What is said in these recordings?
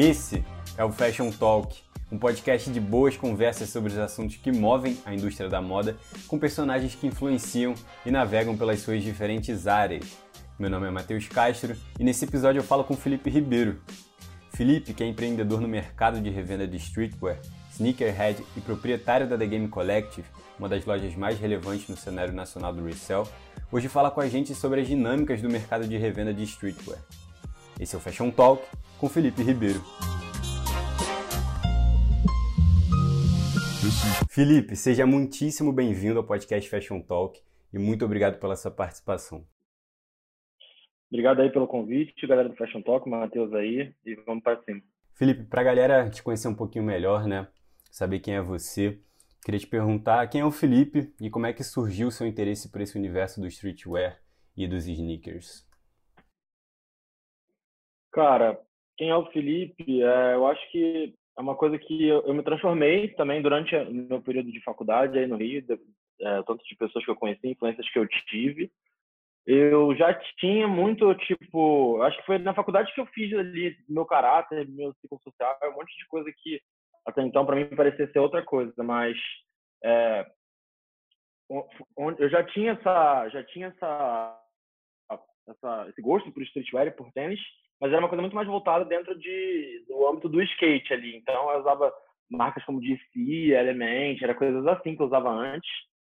Esse é o Fashion Talk, um podcast de boas conversas sobre os assuntos que movem a indústria da moda, com personagens que influenciam e navegam pelas suas diferentes áreas. Meu nome é Matheus Castro e nesse episódio eu falo com Felipe Ribeiro. Felipe, que é empreendedor no mercado de revenda de streetwear, sneakerhead e proprietário da The Game Collective, uma das lojas mais relevantes no cenário nacional do resell, hoje fala com a gente sobre as dinâmicas do mercado de revenda de streetwear. Esse é o Fashion Talk com Felipe Ribeiro. Felipe, seja muitíssimo bem-vindo ao podcast Fashion Talk e muito obrigado pela sua participação. Obrigado aí pelo convite, galera do Fashion Talk, Matheus aí, e vamos para cima. Felipe, para a galera te conhecer um pouquinho melhor, né, saber quem é você, queria te perguntar quem é o Felipe e como é que surgiu o seu interesse por esse universo do streetwear e dos sneakers. Cara, quem é o Felipe? É, eu acho que é uma coisa que eu, eu, me transformei também durante o meu período de faculdade aí no Rio, de, é, tanto de pessoas que eu conheci, influências que eu tive. Eu já tinha muito, tipo, acho que foi na faculdade que eu fiz ali meu caráter, meu ciclo social, um monte de coisa que até então para mim parecia ser outra coisa, mas é, eu já tinha essa, já tinha essa, essa esse gosto por streetwear e por tênis, mas era uma coisa muito mais voltada dentro de, do âmbito do skate ali. Então eu usava marcas como DC, Element, era coisas assim que eu usava antes.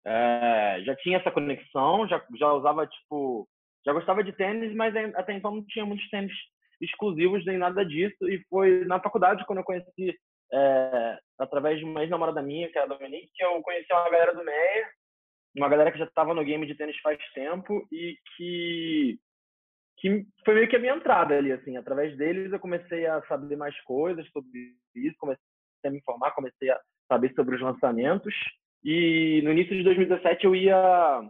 É, já tinha essa conexão, já, já usava, tipo, já gostava de tênis, mas até então não tinha muitos tênis exclusivos nem nada disso. E foi na faculdade, quando eu conheci, é, através de uma ex-namorada minha, que é a Dominique, que eu conheci uma galera do Meia, uma galera que já estava no game de tênis faz tempo e que que foi meio que a minha entrada ali, assim. Através deles eu comecei a saber mais coisas sobre isso, comecei a me informar, comecei a saber sobre os lançamentos. E no início de 2017 eu ia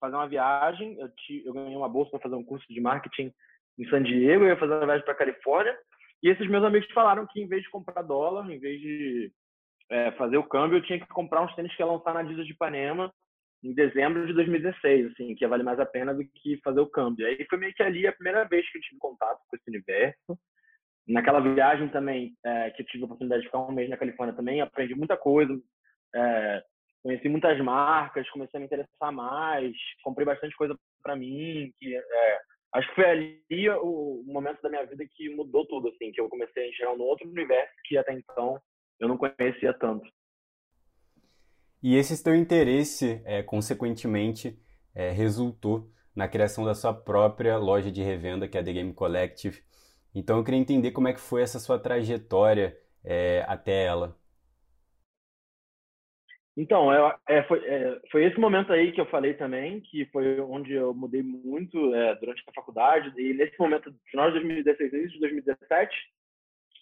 fazer uma viagem, eu, te, eu ganhei uma bolsa para fazer um curso de marketing em San Diego, eu ia fazer uma viagem para Califórnia. E esses meus amigos falaram que em vez de comprar dólar, em vez de é, fazer o câmbio, eu tinha que comprar uns tênis que ia lançar na Adidas de Ipanema em dezembro de 2016, assim, que ia valer mais a pena do que fazer o câmbio. Aí foi meio que ali a primeira vez que eu tive contato com esse universo. Naquela viagem também, é, que eu tive a oportunidade de ficar um mês na Califórnia também, aprendi muita coisa, é, conheci muitas marcas, comecei a me interessar mais, comprei bastante coisa para mim, que é, acho que foi ali o, o, momento da minha vida que mudou tudo, assim, que eu comecei a enxergar um outro universo que até então eu não conhecia tanto. E esse teu interesse, é, consequentemente, é, resultou na criação da sua própria loja de revenda, que é a The Game Collective. Então eu queria entender como é que foi essa sua trajetória é, até ela. Então, é, foi, é, foi, esse momento aí que eu falei também, que foi onde eu mudei muito é, durante a faculdade, e nesse momento, final de 2016, início de 2017,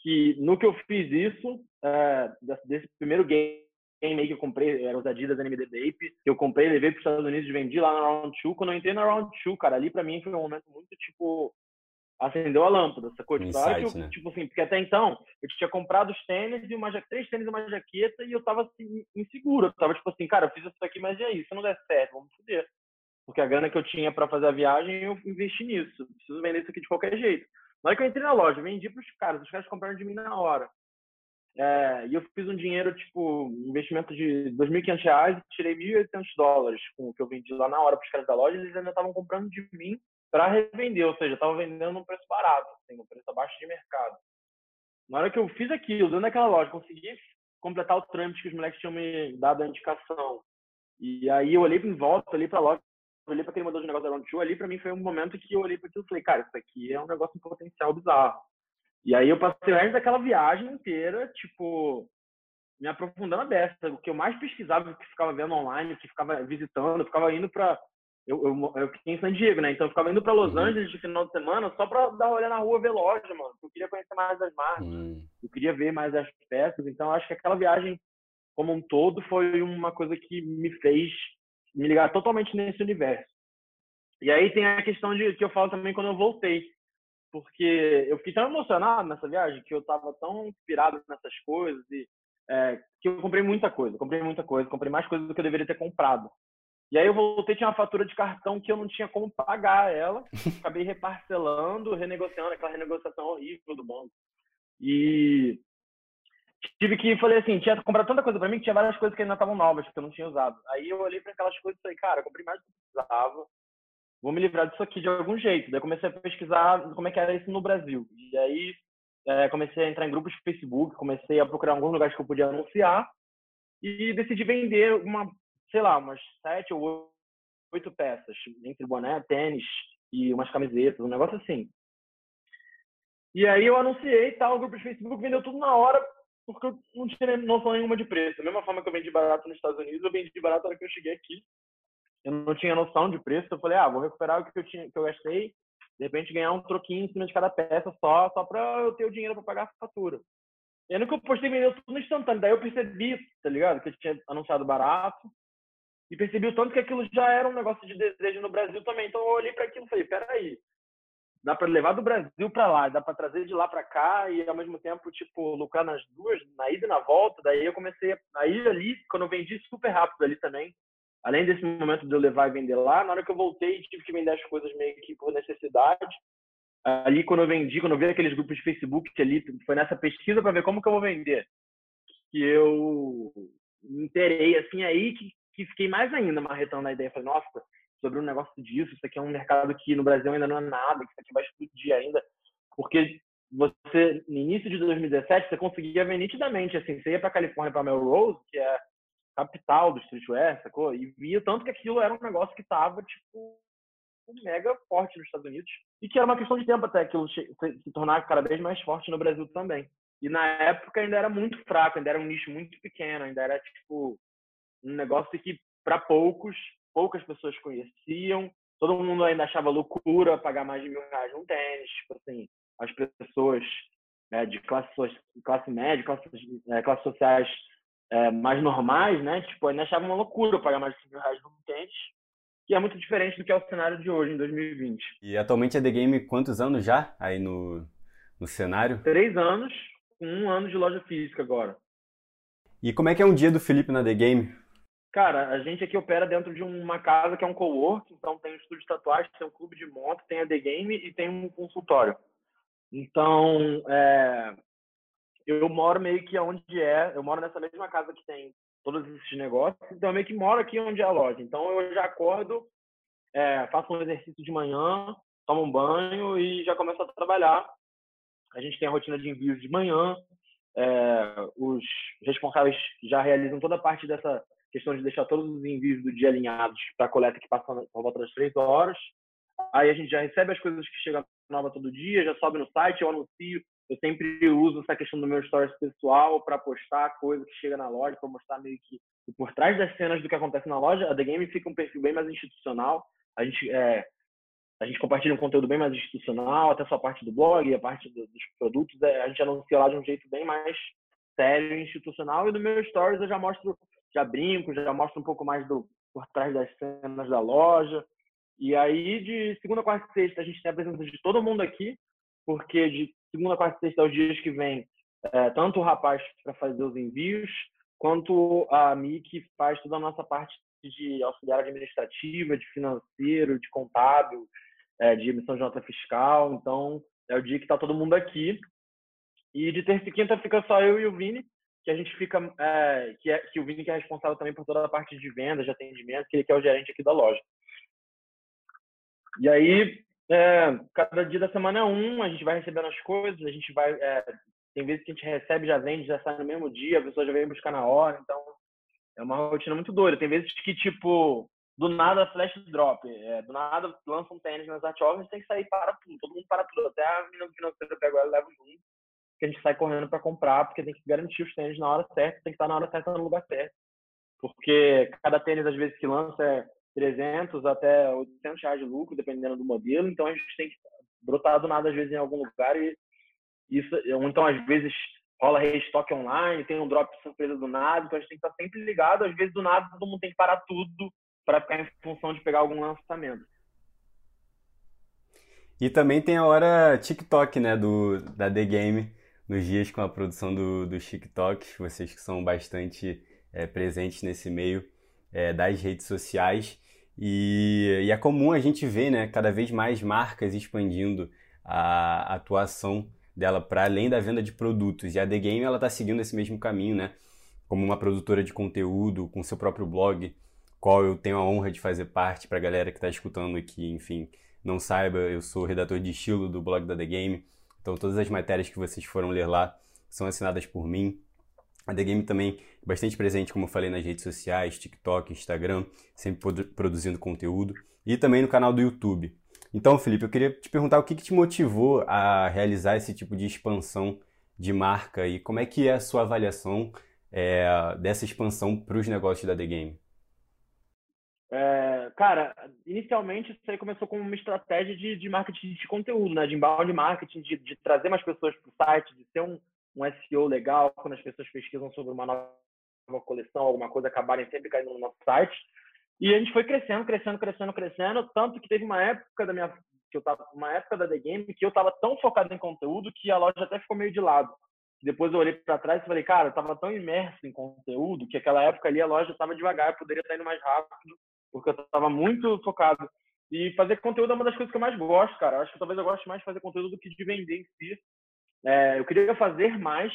que no que eu fiz isso, é, desse primeiro game game que eu comprei, era os Adidas NMD Vape, eu comprei, levei para os Estados Unidos e vendi lá na Round 2. Quando eu entrei na Round 2, cara, ali para mim foi um momento muito, tipo, acendeu a lâmpada, sacou? Tipo, Insight, que eu, né? tipo assim, porque até então eu tinha comprado os tênis e uma três tênis e uma jaqueta e eu tava assim, inseguro. Eu tava tipo assim, cara, eu fiz isso aqui, mas e aí? Se não der certo, vamos foder. Porque a grana que eu tinha para fazer a viagem, eu investi nisso. Preciso vender isso aqui de qualquer jeito. Na hora que eu entrei na loja, vendi para os caras, os caras compraram de mim na hora. É, e eu fiz um dinheiro, tipo, investimento de 2.500 reais e tirei 1.800 dólares com o que eu vendi lá na hora para os caras da loja. Eles ainda estavam comprando de mim para revender, ou seja, estava vendendo um preço barato, assim, um preço abaixo de mercado. Na hora que eu fiz aquilo, dentro daquela loja, consegui completar o trâmite que os moleques tinham me dado a indicação. E aí eu olhei em volta, olhei para a loja, olhei para aquele modelo de negócio da Round 2, ali para mim foi um momento que eu olhei para aquilo e falei, cara, isso aqui é um negócio em potencial bizarro. E aí eu passei o resto daquela viagem inteira, tipo, me aprofundando a beça. O que eu mais pesquisava, o que ficava vendo online, o que ficava visitando, eu ficava indo para eu, eu, eu, fiquei em San Diego, né? Então eu ficava indo para Los uhum. Angeles de final de semana só para dar uma olhada na rua ver loja, mano. Eu queria conhecer mais as marcas, uhum. eu queria ver mais as peças. Então acho que aquela viagem como um todo foi uma coisa que me fez me ligar totalmente nesse universo. E aí tem a questão de que eu falo também quando eu voltei porque eu fiquei tão emocionado nessa viagem que eu estava tão inspirado nessas coisas e é, que eu comprei muita coisa, comprei muita coisa, comprei mais coisas do que eu deveria ter comprado. E aí eu voltei tinha uma fatura de cartão que eu não tinha como pagar ela, acabei reparcelando, renegociando aquela renegociação horrível do banco. E tive que, falei assim, tinha comprado tanta coisa para mim que tinha várias coisas que ainda estavam novas, que eu não tinha usado. Aí eu olhei para aquelas coisas e falei, cara, comprei mais do que precisava, vou me livrar disso aqui de algum jeito. Daí comecei a pesquisar como é que era isso no Brasil. E aí é, comecei a entrar em grupos de Facebook, comecei a procurar alguns lugares que eu podia anunciar e decidi vender uma, sei lá, umas sete ou oito peças, entre boné, tênis e umas camisetas, um negócio assim. E aí eu anunciei tal, o grupo de Facebook vendeu tudo na hora, porque eu não tinha noção nenhuma de preço. Da mesma forma que eu vendi barato nos Estados Unidos, eu vendi barato na hora que eu cheguei aqui. Não tinha noção de preço, eu falei, ah, vou recuperar o que eu, tinha, que eu gastei, de repente ganhar um troquinho em cima de cada peça só, só para eu ter o dinheiro para pagar a fatura. E aí no que eu postei, vendeu tudo instantâneo. Daí eu percebi, tá ligado? Que eu tinha anunciado barato. E percebi o tanto que aquilo já era um negócio de desejo no Brasil também. Então eu olhei para aquilo e falei, peraí, dá para levar do Brasil para lá, dá para trazer de lá para cá e ao mesmo tempo, tipo, lucrar nas duas, na ida e na volta. Daí eu comecei a ir ali, quando eu vendi super rápido ali também. Além desse momento de eu levar e vender lá, na hora que eu voltei, tive que vender as coisas meio que por necessidade. Ali, quando eu vendi, quando eu vi aqueles grupos de Facebook ali, foi nessa pesquisa para ver como que eu vou vender, que eu me interei, assim, aí que, que fiquei mais ainda marretando na ideia. Falei, nossa, sobre um negócio disso. Isso aqui é um mercado que no Brasil ainda não é nada, que isso aqui vai explodir ainda. Porque você, no início de 2017, você conseguia ver nitidamente, assim, você ia para Califórnia, para Melrose, que é capital do streetwear, sacou? E via tanto que aquilo era um negócio que tava, tipo, mega forte nos Estados Unidos. E que era uma questão de tempo até aquilo se tornar cada vez mais forte no Brasil também. E na época ainda era muito fraco, ainda era um nicho muito pequeno, ainda era, tipo, um negócio que, para poucos, poucas pessoas conheciam, todo mundo ainda achava loucura pagar mais de mil reais num tênis, tipo assim, as pessoas é, de classe, classe média, classe, é, classes sociais é, mais normais, né, tipo, ainda achavam uma loucura pagar mais de mil reais num tênis, que é muito diferente do que é o cenário de hoje, em 2020. E atualmente a The Game, quantos anos já aí no, no cenário? Três anos, com um ano de loja física agora. E como é que é um dia do Felipe na The Game? Cara, a gente aqui opera dentro de uma casa que é um co-work, então tem um estúdio de tatuagem, tem um clube de moto, tem a The Game e tem um consultório. Então, é, eu moro meio que onde é, eu moro nessa mesma casa que tem todos esses negócios, então eu meio que moro aqui onde é a loja. Então eu já acordo, é, faço um exercício de manhã, tomo um banho e já começo a trabalhar. A gente tem a rotina de envios de manhã, é, os responsáveis já realizam toda a parte dessa questão de deixar todos os envios do dia alinhados para a coleta que passa por volta das três horas. Aí a gente já recebe as coisas que chegam nova todo dia, já sobe no site, eu anuncio. Eu sempre uso essa questão do meu stories pessoal para postar coisa que chega na loja, para mostrar meio que por trás das cenas do que acontece na loja. A The Game fica um perfil bem mais institucional. A gente é, a gente compartilha um conteúdo bem mais institucional, até só a parte do blog, a parte do, dos produtos, é, a gente anuncia lá de um jeito bem mais sério e institucional. E no meu stories eu já mostro já brinco, já mostro um pouco mais do por trás das cenas da loja. E aí, de segunda, quarta e sexta, a gente tem a presença de todo mundo aqui, porque de segunda, quarta e sexta, aos dias que vem, é, tanto o rapaz para fazer os envios, quanto a Mi, que faz toda a nossa parte de auxiliar administrativa, de financeiro, de contábil, é, de emissão de nota fiscal. Então, é o dia que está todo mundo aqui. E de terça e quinta fica só eu e o Vini, que a gente fica, é, que, é, que o Vini que é responsável também por toda a parte de vendas, de atendimento, que ele que é o gerente aqui da loja. E aí, é, cada dia da semana é um, a gente vai recebendo as coisas, a gente vai, é, tem vezes que a gente recebe, já vende, já sai no mesmo dia, a pessoa já vem buscar na hora, então é uma rotina muito doida. Tem vezes que, tipo, do nada flash drop, é, do nada lança um tênis nas art a tem que sair para tudo, todo mundo para tudo, até a menina do financeiro pega ela leva junto que a gente sai correndo para comprar, porque tem que garantir os tênis na hora certa, tem que estar na hora certa no lugar certo. Porque cada tênis, às vezes, que lança é 300 até 800 reais de lucro, dependendo do modelo. Então, a gente tem que brotar do nada, às vezes, em algum lugar. E isso, então, às vezes, rola restock online, tem um drop surpresa do nada. Então, a gente tem que estar sempre ligado. Às vezes, do nada, todo mundo tem que parar tudo para ficar em função de pegar algum lançamento. E também tem a hora TikTok, né, do, da The Game, nos dias com a produção do, do TikTok, vocês que são bastante é, presentes nesse meio é, das redes sociais. E, e, é comum a gente ver né, cada vez mais marcas expandindo a atuação dela para além da venda de produtos. E a The Game está seguindo esse mesmo caminho, né? Como uma produtora de conteúdo, com seu próprio blog, qual eu tenho a honra de fazer parte para a galera que está escutando aqui, enfim, não saiba, eu sou redator de estilo do blog da The Game. Então todas as matérias que vocês foram ler lá são assinadas por mim. A The Game também é bastante presente, como eu falei, nas redes sociais, TikTok, Instagram, sempre produzindo conteúdo. E também no canal do YouTube. Então, Felipe, eu queria te perguntar o que, que te motivou a realizar esse tipo de expansão de marca e como é que é a sua avaliação é, dessa expansão para os negócios da The Game? É, cara, inicialmente isso aí começou como uma estratégia de, de marketing de conteúdo, né? De inbound marketing, de, de trazer mais pessoas para o site, de ser um, um SEO legal, quando as pessoas pesquisam sobre uma nova coleção, alguma coisa, acabarem sempre caindo no nosso site. E a gente foi crescendo, crescendo, crescendo, crescendo, tanto que teve uma época da minha que eu tava uma época da The Game que eu estava tão focado em conteúdo que a loja até ficou meio de lado. Depois eu olhei para trás e falei, cara, eu estava tão imerso em conteúdo que aquela época ali a loja estava devagar, eu poderia estar indo mais rápido, porque eu estava muito focado. E fazer conteúdo é uma das coisas que eu mais gosto, cara. Acho que talvez eu goste mais de fazer conteúdo do que de vender em si. É, eu queria fazer mais.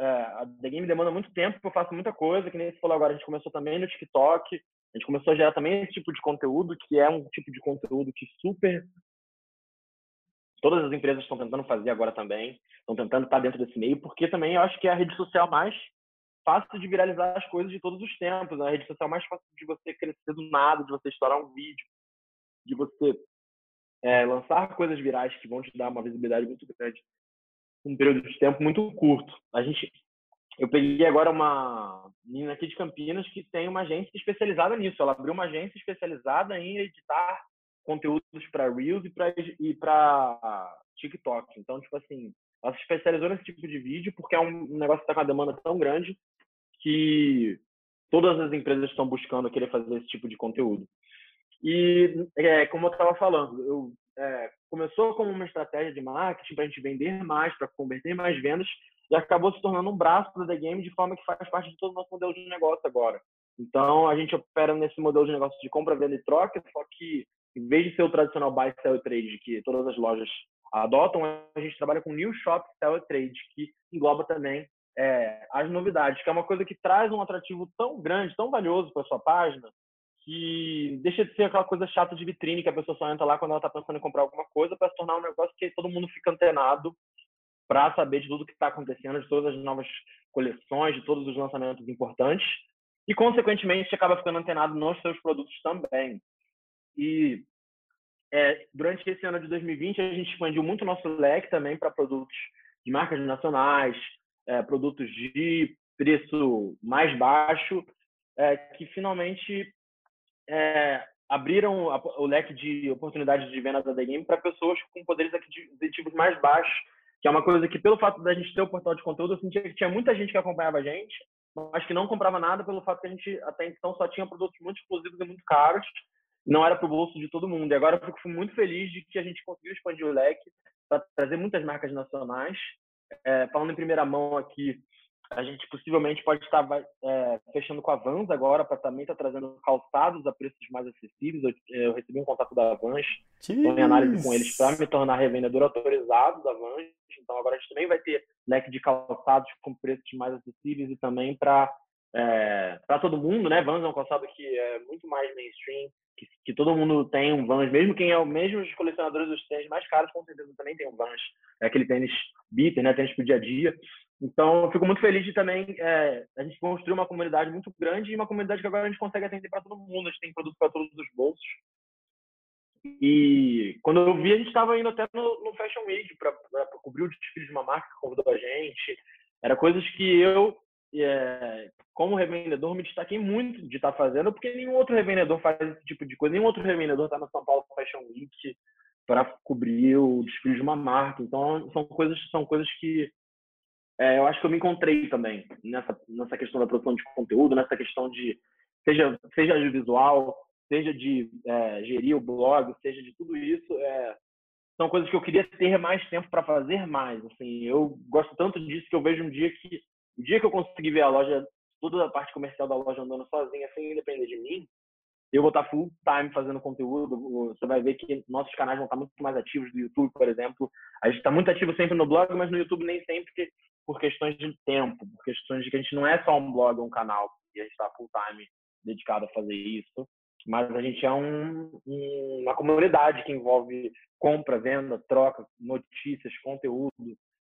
É, a The Game demanda muito tempo, eu faço muita coisa, que nem você falou agora, a gente começou também no TikTok, a gente começou a gerar também esse tipo de conteúdo, que é um tipo de conteúdo que super todas as empresas estão tentando fazer agora também, estão tentando estar dentro desse meio, porque também eu acho que é a rede social mais fácil de viralizar as coisas de todos os tempos, né? a rede social mais fácil de você crescer do nada, de você estourar um vídeo, de você é, lançar coisas virais que vão te dar uma visibilidade muito grande um período de tempo muito curto. A gente, eu peguei agora uma menina aqui de Campinas que tem uma agência especializada nisso. Ela abriu uma agência especializada em editar conteúdos para Reels e para e para TikTok. Então, tipo assim, ela se especializou nesse tipo de vídeo porque é um negócio que está com uma demanda tão grande que todas as empresas estão buscando querer fazer esse tipo de conteúdo. E, é, como eu estava falando, eu é, começou como uma estratégia de marketing para a gente vender mais, para converter mais vendas, e acabou se tornando um braço da The Game de forma que faz parte de todo o nosso modelo de negócio agora. Então, a gente opera nesse modelo de negócio de compra, venda e troca, só que em vez de ser o tradicional buy, sell e trade que todas as lojas adotam, a gente trabalha com new shop, sell e trade, que engloba também é, as novidades, que é uma coisa que traz um atrativo tão grande, tão valioso para sua página, que deixa de ser aquela coisa chata de vitrine que a pessoa só entra lá quando ela está pensando em comprar alguma coisa para se tornar um negócio que todo mundo fica antenado para saber de tudo que está acontecendo, de todas as novas coleções, de todos os lançamentos importantes e, consequentemente, acaba ficando antenado nos seus produtos também. E é, durante esse ano de 2020, a gente expandiu muito o nosso leque também para produtos de marcas nacionais, é, produtos de preço mais baixo, é, que finalmente é, abriram o leque de oportunidades de venda da The Game para pessoas com poderes aquisitivos mais baixos, que é uma coisa que, pelo fato da gente ter o portal de conteúdo, eu sentia que tinha muita gente que acompanhava a gente, mas que não comprava nada pelo fato que a gente até então só tinha produtos muito exclusivos e muito caros, não era para o bolso de todo mundo. E agora eu fico muito feliz de que a gente conseguiu expandir o leque para trazer muitas marcas nacionais. É, falando em primeira mão aqui, a gente possivelmente pode estar é, fechando com a Vans agora para também estar tá trazendo calçados a preços mais acessíveis. Eu, eu recebi um contato da Vans, estou em análise com eles para me tornar revendedor autorizado da Vans. Então agora a gente também vai ter leque de calçados com preços mais acessíveis e também para é, para todo mundo, né? Vans é um calçado que é muito mais mainstream, que, que, todo mundo tem um Vans, mesmo quem é o mesmo os colecionadores dos tênis mais caros, com certeza também tem um Vans. É aquele tênis beater, né? Tênis pro dia a dia. Então, eu fico muito feliz de também é, a gente construir uma comunidade muito grande e uma comunidade que agora a gente consegue atender para todo mundo. A gente tem produto para todos os bolsos. E quando eu vi, a gente estava indo até no, no Fashion Week para cobrir o desfile de uma marca que convidou a gente. Era coisas que eu, é, como revendedor, me destaquei muito de estar tá fazendo, porque nenhum outro revendedor faz esse tipo de coisa. Nenhum outro revendedor está no São Paulo Fashion Week para cobrir o desfile de uma marca. Então, são coisas, são coisas que é, eu acho que eu me encontrei também nessa, nessa questão da produção de conteúdo, nessa questão de, seja, seja de visual, seja de é, gerir o blog, seja de tudo isso. É, são coisas que eu queria ter mais tempo para fazer mais. Assim, eu gosto tanto disso que eu vejo um dia que, o dia que eu conseguir ver a loja, toda a parte comercial da loja andando sozinha, sem depender de mim, eu vou estar full time fazendo conteúdo. Você vai ver que nossos canais vão estar muito mais ativos do YouTube, por exemplo. A gente está muito ativo sempre no blog, mas no YouTube nem sempre por questões de tempo, por questões de que a gente não é só um blog, um canal, e a gente está full time dedicado a fazer isso. Mas a gente é um, uma comunidade que envolve compra, venda, troca, notícias, conteúdo,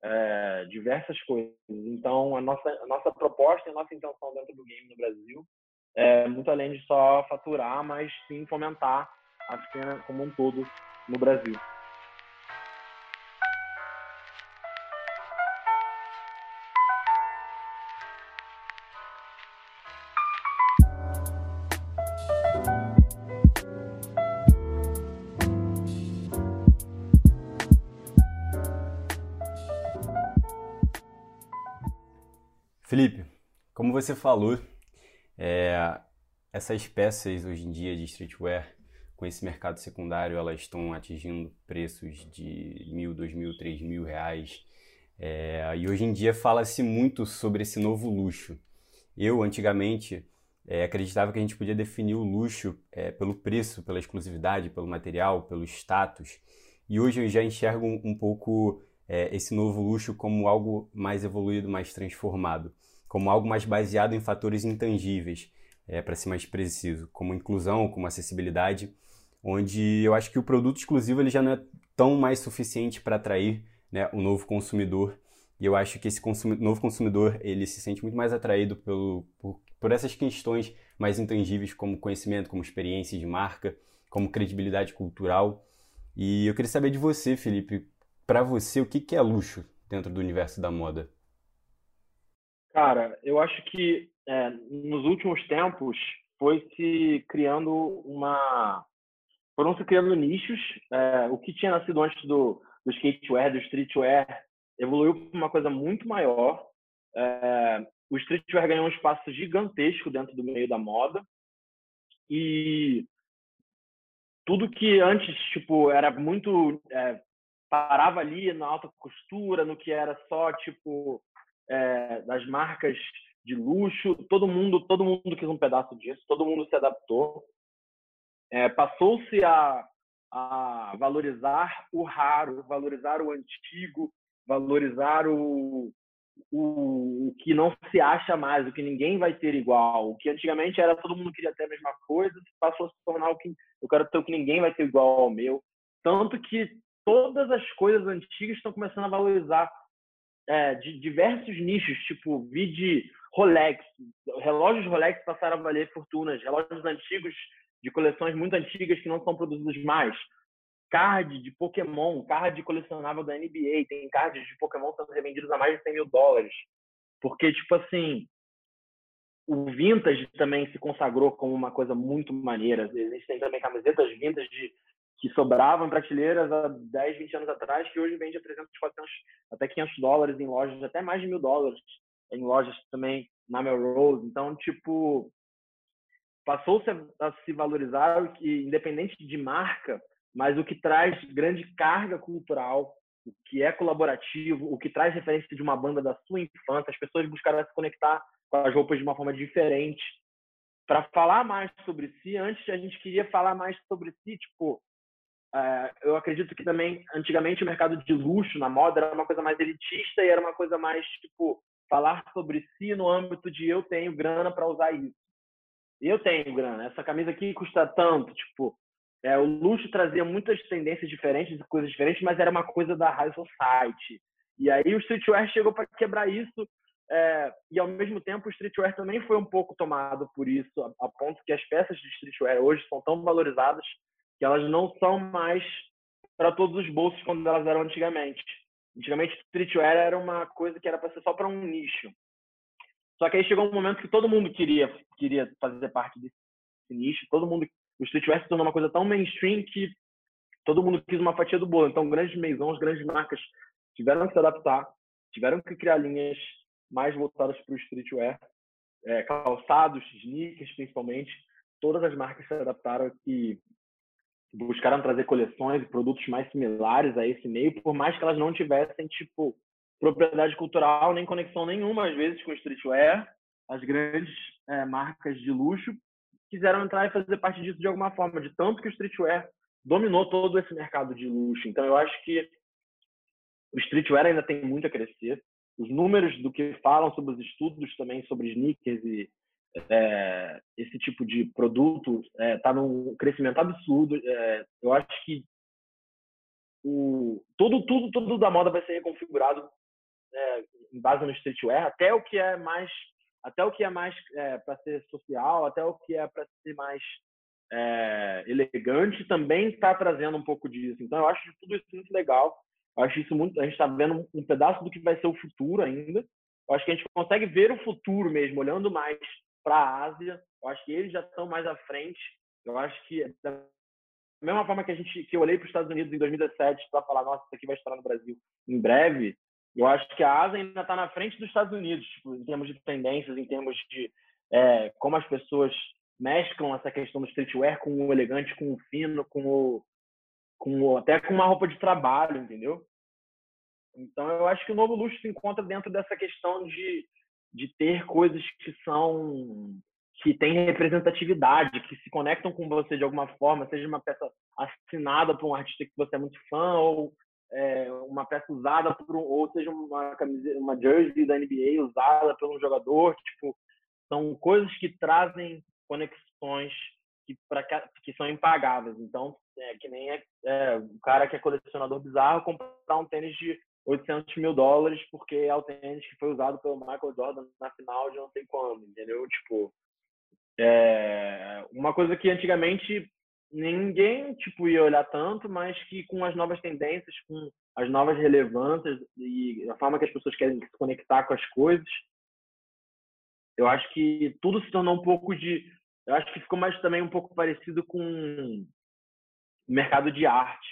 é, diversas coisas. Então, a nossa, a nossa proposta e a nossa intenção dentro do game no Brasil é muito além de só faturar, mas sim fomentar a cena como um todo no Brasil. Felipe, como você falou, é, essas peças hoje em dia de streetwear, com esse mercado secundário, elas estão atingindo preços de mil, dois mil, três mil reais. É, e hoje em dia fala-se muito sobre esse novo luxo. Eu, antigamente, é, acreditava que a gente podia definir o luxo é, pelo preço, pela exclusividade, pelo material, pelo status. E hoje eu já enxergo um, um pouco é, esse novo luxo como algo mais evoluído, mais transformado, como algo mais baseado em fatores intangíveis, é, para ser mais preciso, como inclusão, como acessibilidade, onde eu acho que o produto exclusivo ele já não é tão mais suficiente para atrair né, o novo consumidor. E eu acho que esse novo consumidor ele se sente muito mais atraído pelo, por, por essas questões mais intangíveis, como conhecimento, como experiência de marca, como credibilidade cultural. E eu queria saber de você, Felipe, para você, o que é luxo dentro do universo da moda? Cara, eu acho que é, nos últimos tempos foi se criando uma. Foram se criando nichos. É, o que tinha nascido antes do, do skatewear, do streetwear, evoluiu para uma coisa muito maior. É, o streetwear ganhou um espaço gigantesco dentro do meio da moda. E tudo que antes tipo era muito é, parava ali na alta costura, no que era só tipo é, das marcas de luxo, todo mundo todo mundo quis um pedaço disso, todo mundo se adaptou, é, passou-se a, a valorizar o raro, valorizar o antigo, valorizar o, o, o, que não se acha mais, o que ninguém vai ter igual, o que antigamente era todo mundo queria ter a mesma coisa, passou a se tornar o que eu quero ter o que ninguém vai ter igual ao meu, tanto que todas as coisas antigas estão começando a valorizar é, de diversos nichos, tipo vide Rolex, relógios Rolex passaram a valer fortunas, relógios antigos de coleções muito antigas que não são produzidos mais, card de Pokémon, card colecionável da NBA, tem cards de Pokémon sendo revendidos a mais de 100 mil dólares, porque tipo assim o vintage também se consagrou como uma coisa muito maneira. Existem também camisetas vintage que sobravam em prateleiras há 10, 20 anos atrás, que hoje vende a 300, 400, até 500 dólares em lojas, até mais de mil dólares em lojas também na Melrose. Então, tipo, passou-se a, se valorizar que, independente de marca, mas o que traz grande carga cultural, o que é colaborativo, o que traz referência de uma banda da sua infância. As pessoas buscaram se conectar com as roupas de uma forma diferente. Para falar mais sobre si, antes a gente queria falar mais sobre si, tipo, é, eu acredito que também, antigamente, o mercado de luxo na moda era uma coisa mais elitista e era uma coisa mais, tipo, falar sobre si no âmbito de eu tenho grana para usar isso. Eu tenho grana. Essa camisa aqui custa tanto, tipo, é, o luxo trazia muitas tendências diferentes, coisas diferentes, mas era uma coisa da high society. E aí o streetwear chegou para quebrar isso. É, e ao mesmo tempo o streetwear também foi um pouco tomado por isso, a, a ponto que as peças de streetwear hoje são tão valorizadas que elas não são mais para todos os bolsos quando elas eram antigamente. Antigamente, streetwear era uma coisa que era para ser só para um nicho. Só que aí chegou um momento que todo mundo queria queria fazer parte desse nicho, todo mundo o streetwear se tornou uma coisa tão mainstream que todo mundo quis uma fatia do bolo. Então, grandes maisons, grandes marcas tiveram que se adaptar, tiveram que criar linhas mais voltadas para o streetwear, é, calçados, sneakers principalmente. Todas as marcas se adaptaram e buscaram trazer coleções e produtos mais similares a esse meio, por mais que elas não tivessem, tipo, propriedade cultural, nem conexão nenhuma, às vezes, com streetwear. As grandes é, marcas de luxo quiseram entrar e fazer parte disso de alguma forma, de tanto que o streetwear dominou todo esse mercado de luxo. Então, eu acho que o streetwear ainda tem muito a crescer. Os números do que falam sobre os estudos também sobre sneakers e é, esse tipo de produto está é, tá num crescimento absurdo. É, eu acho que o, tudo, tudo, tudo da moda vai ser reconfigurado é, em base no streetwear, até o que é mais, até o que é mais é, para ser social, até o que é para ser mais é, elegante, também está trazendo um pouco disso. Então, eu acho tudo isso muito legal. Eu acho isso muito. A gente está vendo um pedaço do que vai ser o futuro ainda. Eu acho que a gente consegue ver o futuro mesmo, olhando mais para a Ásia. Eu acho que eles já estão mais à frente. Eu acho que da mesma forma que a gente que eu olhei para os Estados Unidos em 2017 para falar, nossa, isso aqui vai estourar no Brasil em breve. Eu acho que a Ásia ainda está na frente dos Estados Unidos, tipo, em termos de tendências, em termos de é, como as pessoas mesclam essa questão do streetwear com o elegante, com o fino, com o, com o, até com uma roupa de trabalho, entendeu? Então eu acho que o novo luxo se encontra dentro dessa questão de, de ter coisas que são que têm representatividade, que se conectam com você de alguma forma, seja uma peça assinada por um artista que você é muito fã ou é, uma peça usada por um, ou seja uma camiseta, uma jersey da NBA usada por um jogador, tipo, são coisas que trazem conexões que, pra, que são impagáveis. Então, é que nem é, é, o cara que é colecionador bizarro comprar um tênis de 800 mil dólares porque é o tênis que foi usado pelo Michael Jordan na final de não sei quando, entendeu? Tipo, é uma coisa que antigamente ninguém tipo ia olhar tanto, mas que com as novas tendências, com as novas relevâncias e a forma que as pessoas querem se conectar com as coisas, eu acho que tudo se tornou um pouco de, eu acho que ficou mais também um pouco parecido com o mercado de arte.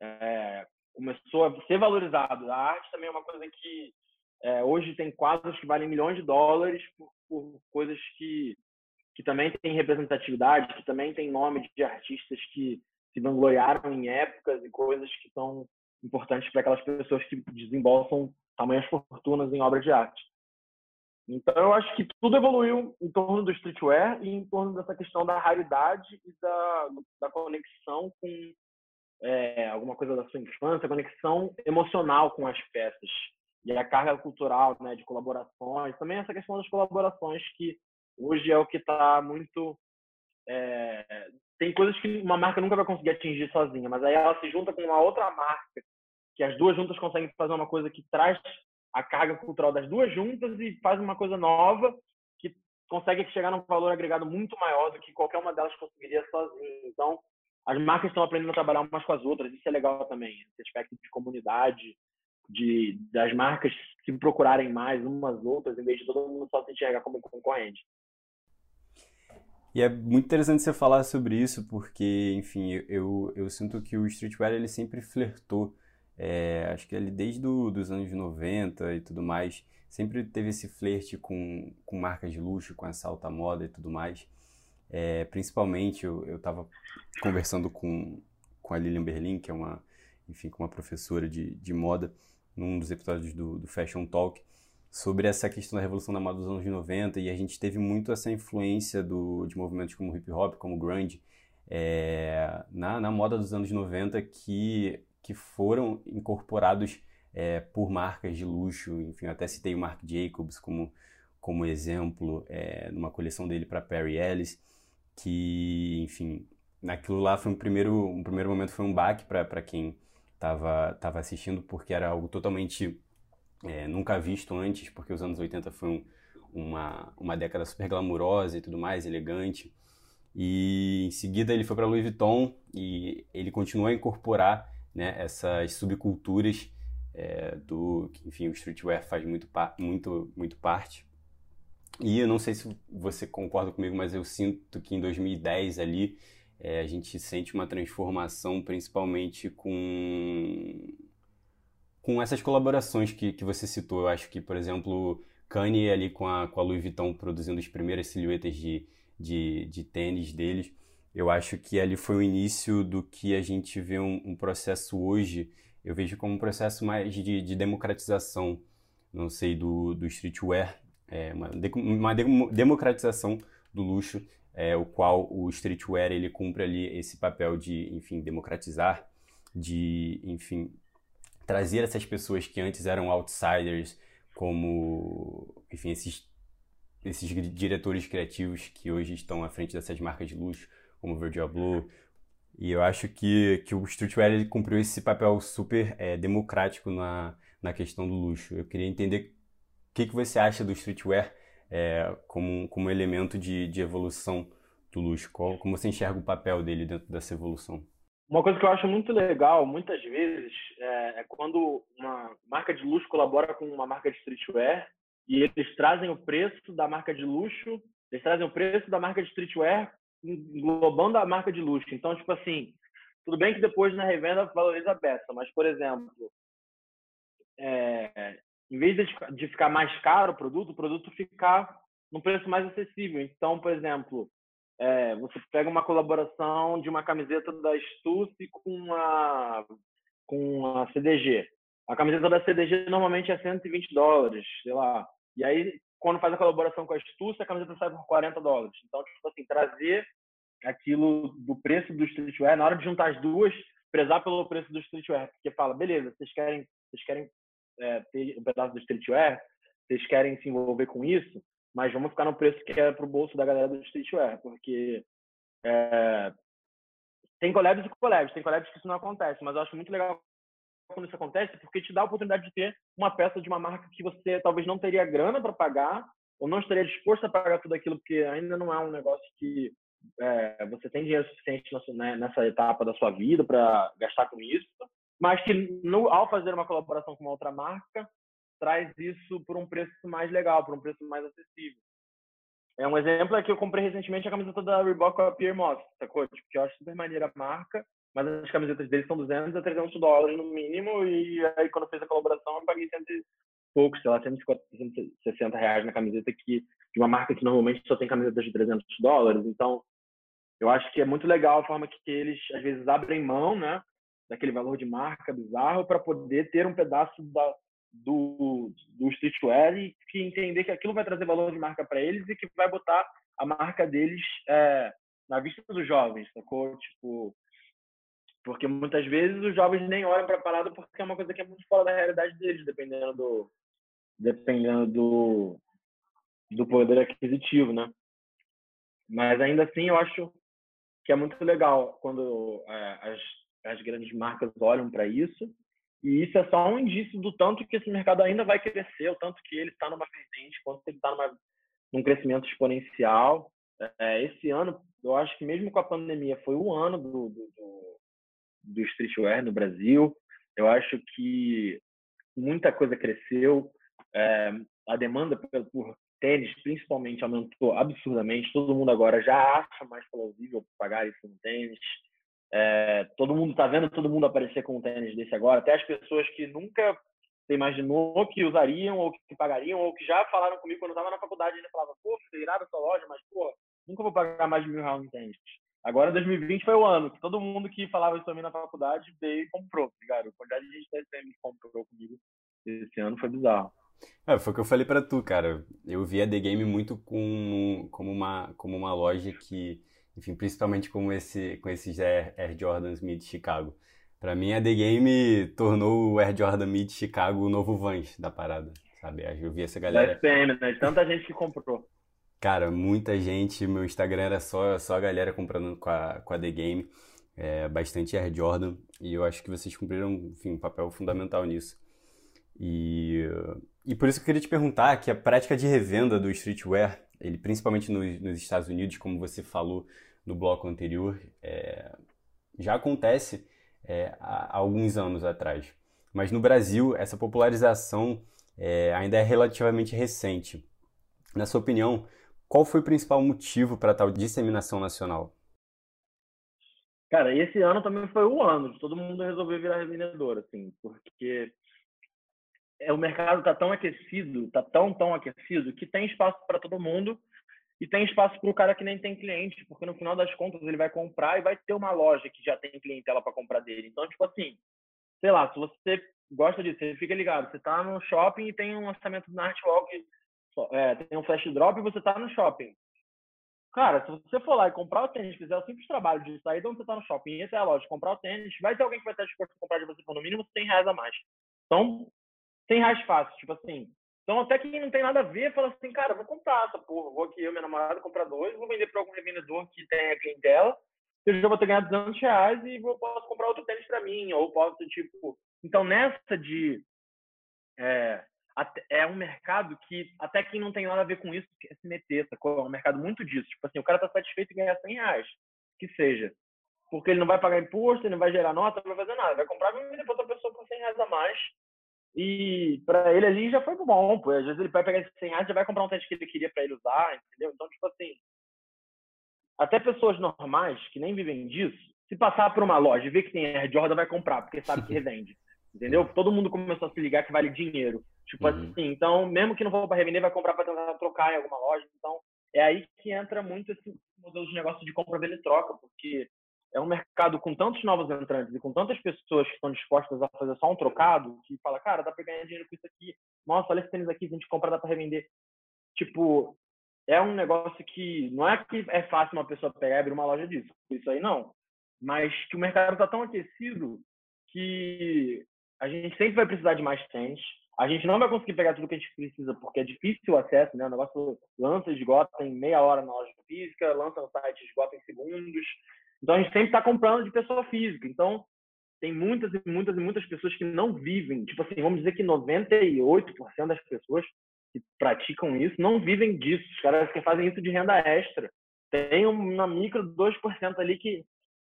É, começou a ser valorizado. A arte também é uma coisa que é, hoje tem quadros que valem milhões de dólares por, por coisas que que também tem representatividade, que também tem nome de artistas que se vangloriaram em épocas e coisas que são importantes para aquelas pessoas que desembolsam tamanhas fortunas em obras de arte. Então, eu acho que tudo evoluiu em torno do streetwear e em torno dessa questão da raridade e da, da conexão com é, alguma coisa da sua infância, conexão emocional com as peças e a carga cultural, né, de colaborações. Também essa questão das colaborações que hoje é o que está muito. É, tem coisas que uma marca nunca vai conseguir atingir sozinha, mas aí ela se junta com uma outra marca, que as duas juntas conseguem fazer uma coisa que traz a carga cultural das duas juntas e faz uma coisa nova que consegue chegar num valor agregado muito maior do que qualquer uma delas conseguiria sozinha. Então, as marcas estão aprendendo a trabalhar umas com as outras, isso é legal também, esse aspecto de comunidade, de das marcas se procurarem mais umas outras, em vez de todo mundo só se enxergar como concorrente. E é muito interessante você falar sobre isso, porque, enfim, eu, eu sinto que o streetwear ele sempre flertou, é, acho que ele desde do, dos anos 90 e tudo mais, sempre teve esse flerte com, com marcas de luxo, com essa alta moda e tudo mais. É, principalmente, eu estava conversando com, com a Lilian Berlin, que é uma, enfim, uma professora de, de moda, num dos episódios do, do Fashion Talk, sobre essa questão da revolução da moda dos anos 90 e a gente teve muito essa influência do, de movimentos como hip hop, como grunge, é, na, na moda dos anos 90 que, que foram incorporados é, por marcas de luxo, enfim, até citei o Marc Jacobs como, como exemplo é, numa coleção dele para Perry Ellis, que, enfim, naquilo lá foi um primeiro, um primeiro momento foi um baque para quem estava tava assistindo, porque era algo totalmente é, nunca visto antes, porque os anos 80 foi um, uma, uma década super glamurosa e tudo mais, elegante. E em seguida ele foi para Louis Vuitton e ele continuou a incorporar né, essas subculturas é, do que, enfim, o streetwear faz muito, muito, muito parte. E eu não sei se você concorda comigo, mas eu sinto que em 2010 ali é, a gente sente uma transformação, principalmente com com essas colaborações que, que você citou, eu acho que, por exemplo, Kanye ali com a, com a Louis Vuitton produzindo as primeiras silhuetas de, de, de tênis deles, eu acho que ali foi o início do que a gente vê um, um processo hoje, eu vejo como um processo mais de, de democratização, não sei, do, do streetwear, é, uma, uma democratização do luxo, é, o qual o streetwear ele cumpre ali esse papel de, enfim, democratizar, de, enfim, trazer essas pessoas que antes eram outsiders, como, enfim, esses, esses diretores criativos que hoje estão à frente dessas marcas de luxo, como Virgil Blue. E eu acho que, que o streetwear ele cumpriu esse papel super é, democrático na, na questão do luxo. Eu queria entender que, que você acha do streetwear é, como, como elemento de, de evolução do luxo. Qual, como você enxerga o papel dele dentro dessa evolução? Uma coisa que eu acho muito legal, muitas vezes, é, é, quando uma marca de luxo colabora com uma marca de streetwear e eles trazem o preço da marca de luxo, eles trazem o preço da marca de streetwear englobando a marca de luxo. Então, tipo assim, tudo bem que depois na revenda valoriza a peça, mas, por exemplo, é, em vez de ficar mais caro o produto, o produto ficar num preço mais acessível. Então, por exemplo, é, você pega uma colaboração de uma camiseta da Stussy com a, com a CDG. A camiseta da CDG normalmente é 120 dólares, sei lá. E aí, quando faz a colaboração com a Stussy, a camiseta sai por 40 dólares. Então, tipo assim, trazer aquilo do preço do streetwear, na hora de juntar as duas, prezar pelo preço do streetwear. Porque fala, beleza, vocês querem, vocês querem é, ter um pedaço do streetwear, vocês querem se envolver com isso, mas vamos ficar no preço que é para o bolso da galera do streetwear, porque é, tem collabs e collabs, tem collabs que isso não acontece, mas eu acho muito legal quando isso acontece, porque te dá a oportunidade de ter uma peça de uma marca que você talvez não teria grana para pagar, ou não estaria disposto a pagar tudo aquilo, porque ainda não é um negócio que é, você tem dinheiro suficiente né, nessa etapa da sua vida para gastar com isso, mas que no, ao fazer uma colaboração com uma outra marca, traz isso por um preço mais legal, por um preço mais acessível. É um exemplo é que eu comprei recentemente a camiseta da Reebok com a Pierre Moss, sacou? Tipo, que eu acho super maneira a marca, mas as camisetas deles são 200 a 300 dólares no mínimo, e aí quando fiz a colaboração eu paguei 100 e poucos, sei lá, 150, 160 reais na camiseta que, de uma marca que normalmente só tem camisetas de 300 dólares, então eu acho que é muito legal a forma que eles às vezes abrem mão, né, daquele valor de marca bizarro para poder ter um pedaço da, do, do streetwear e que entender que aquilo vai trazer valor de marca para eles e que vai botar a marca deles é, na vista dos jovens, sacou? Tipo, porque muitas vezes os jovens nem olham para a parada porque é uma coisa que é muito fora da realidade deles, dependendo do dependendo do do poder aquisitivo, né? Mas ainda assim, eu acho que é muito legal quando é, as, as grandes marcas olham para isso e isso é só um indício do tanto que esse mercado ainda vai crescer, o tanto que ele está numa crescente, quanto ele está num crescimento exponencial. É, esse ano, eu acho que mesmo com a pandemia, foi o ano do, do, do, streetwear no Brasil. Eu acho que muita coisa cresceu. É, a demanda por, por tênis, principalmente, aumentou absurdamente. Todo mundo agora já acha mais plausível pagar isso no tênis. É, todo mundo está vendo todo mundo aparecer com um tênis desse agora, até as pessoas que nunca você imaginou que usariam ou que pagariam ou que já falaram comigo quando eu estava na faculdade ainda falavam, pô, filho, irado a sua loja, mas pô, nunca vou pagar mais de mil reais no tênis. Agora 2020 foi o ano que todo mundo que falava isso também na faculdade veio e comprou, ligado? A quantidade de gente que comprou comigo esse ano foi bizarro. É, foi o que eu falei para tu, cara. Eu vi a The Game muito com, como, uma, como uma loja que enfim, principalmente com, esse, com esses Air, Air Jordans Mid Chicago. Para mim, a The Game tornou o Air Jordan Mid Chicago o novo Vans da parada, sabe? Eu vi essa galera... SPM, né? Tanta gente que comprou. Cara, muita gente. Meu Instagram era só, só a galera comprando com a, com a The Game. É, bastante Air Jordan. E eu acho que vocês cumpriram, enfim, um papel fundamental nisso. E, e por isso que eu queria te perguntar que a prática de revenda do streetwear, ele principalmente nos, nos Estados Unidos, como você falou, no bloco anterior, é, já acontece é, há alguns anos atrás. Mas no Brasil, essa popularização é, ainda é relativamente recente. Na sua opinião, qual foi o principal motivo para tal disseminação nacional? Cara, esse ano também foi o ano de todo mundo resolver virar revendedor, assim, porque é, o mercado está tão aquecido, está tão, tão aquecido, que tem espaço para todo mundo e tem espaço para o cara que nem tem cliente, porque no final das contas ele vai comprar e vai ter uma loja que já tem clientela para comprar dele. Então, tipo assim, sei lá, se você gosta disso, você fica ligado, você está no shopping e tem um lançamento do Nightwalk, é, tem um flash drop e você está no shopping. Cara, se você for lá e comprar o tênis, fizer o simples trabalho de sair de onde você está no shopping e até a loja comprar o tênis, vai ter alguém que vai estar disposto a comprar de você por no mínimo 100 reais a mais. Então, 100 reais fácil, tipo assim. Então, até quem não tem nada a ver, fala assim, cara, vou comprar essa porra. Vou aqui, eu minha namorada, comprar dois, vou vender para algum revendedor que tenha clientela. Eu já vou ter ganhado 200 reais e vou, posso comprar outro tênis para mim. Ou posso, tipo... Então, nessa de... É, é um mercado que até quem não tem nada a ver com isso quer se meter, sacou? É um mercado muito disso. Tipo assim, o cara tá satisfeito em ganhar 100 reais, que seja. Porque ele não vai pagar imposto, ele não vai gerar nota, não vai fazer nada. Vai comprar e vender para outra pessoa por 100 reais a mais. E para ele ali já foi bom, pô. Às vezes ele vai pegar esses 100 reais e já vai comprar um tênis que ele queria para ele usar, entendeu? Então, tipo assim, até pessoas normais que nem vivem disso, se passar por uma loja e ver que tem Air Jordan, vai comprar, porque sabe que revende. Entendeu? Todo mundo começou a se ligar que vale dinheiro. Tipo uhum. assim, então, mesmo que não for para revender, vai comprar para tentar trocar em alguma loja. Então, é aí que entra muito esse modelo de negócio de compra, venda e troca, porque é um mercado com tantos novos entrantes e com tantas pessoas que estão dispostas a fazer só um trocado, que fala, cara, dá para ganhar dinheiro com isso aqui. Nossa, olha esse tênis aqui, se a gente compra, dá para revender. Tipo, é um negócio que não é que é fácil uma pessoa pegar e abrir uma loja disso. Isso aí não. Mas que o mercado está tão aquecido que a gente sempre vai precisar de mais tênis. A gente não vai conseguir pegar tudo que a gente precisa porque é difícil o acesso, né? O negócio lança, esgota em meia hora na loja física, lança no site, esgota em segundos. Então a gente sempre está comprando de pessoa física. Então tem muitas e muitas e muitas pessoas que não vivem. Tipo assim, vamos dizer que 98% das pessoas que praticam isso não vivem disso. Os caras que fazem isso de renda extra. Tem uma micro 2% ali que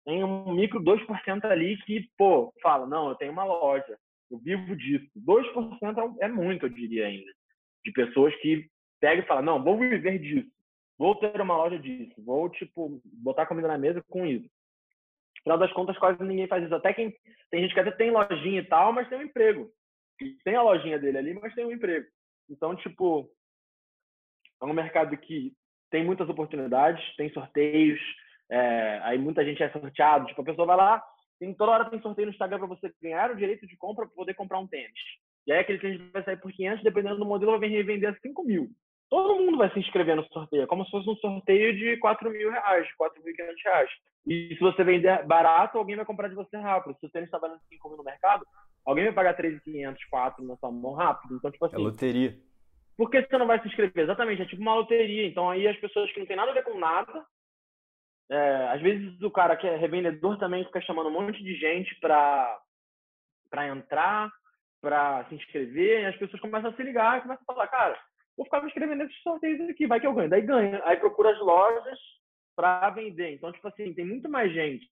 tem um micro 2% ali que, pô, fala, não, eu tenho uma loja, eu vivo disso. 2% é, é muito, eu diria ainda, de pessoas que pegam e falam, não, vou viver disso, vou ter uma loja disso, vou, tipo, botar comida na mesa com isso. Afinal das contas, quase ninguém faz isso. Até quem tem gente que até tem lojinha e tal, mas tem um emprego. Tem a lojinha dele ali, mas tem um emprego. Então, tipo, é um mercado que tem muitas oportunidades, tem sorteios, é, aí muita gente é sorteado. Tipo, a pessoa vai lá, tem, toda hora tem sorteio no Instagram para você ganhar o direito de compra para poder comprar um tênis. E aí aquele tênis vai sair por 500, dependendo do modelo, vai revender a 5 mil. Todo mundo vai se inscrever no sorteio, é como se fosse um sorteio de 4 mil reais, 4.500 reais. E se você vender barato, alguém vai comprar de você rápido. Se o tênis está valendo 5 mil no mercado, alguém vai pagar 3.500, 4 na sua mão rápido. Então, tipo é assim. É loteria. Por que você não vai se inscrever? Exatamente, é tipo uma loteria. Então aí as pessoas que não tem nada a ver com nada é, às vezes o cara que é revendedor também fica chamando um monte de gente para para entrar, para se inscrever, e as pessoas começam a se ligar e começam a falar, cara, vou ficar me inscrevendo nesses sorteios aqui, vai que eu ganho. Daí ganha. Aí procura as lojas para vender. Então, tipo assim, tem muito mais gente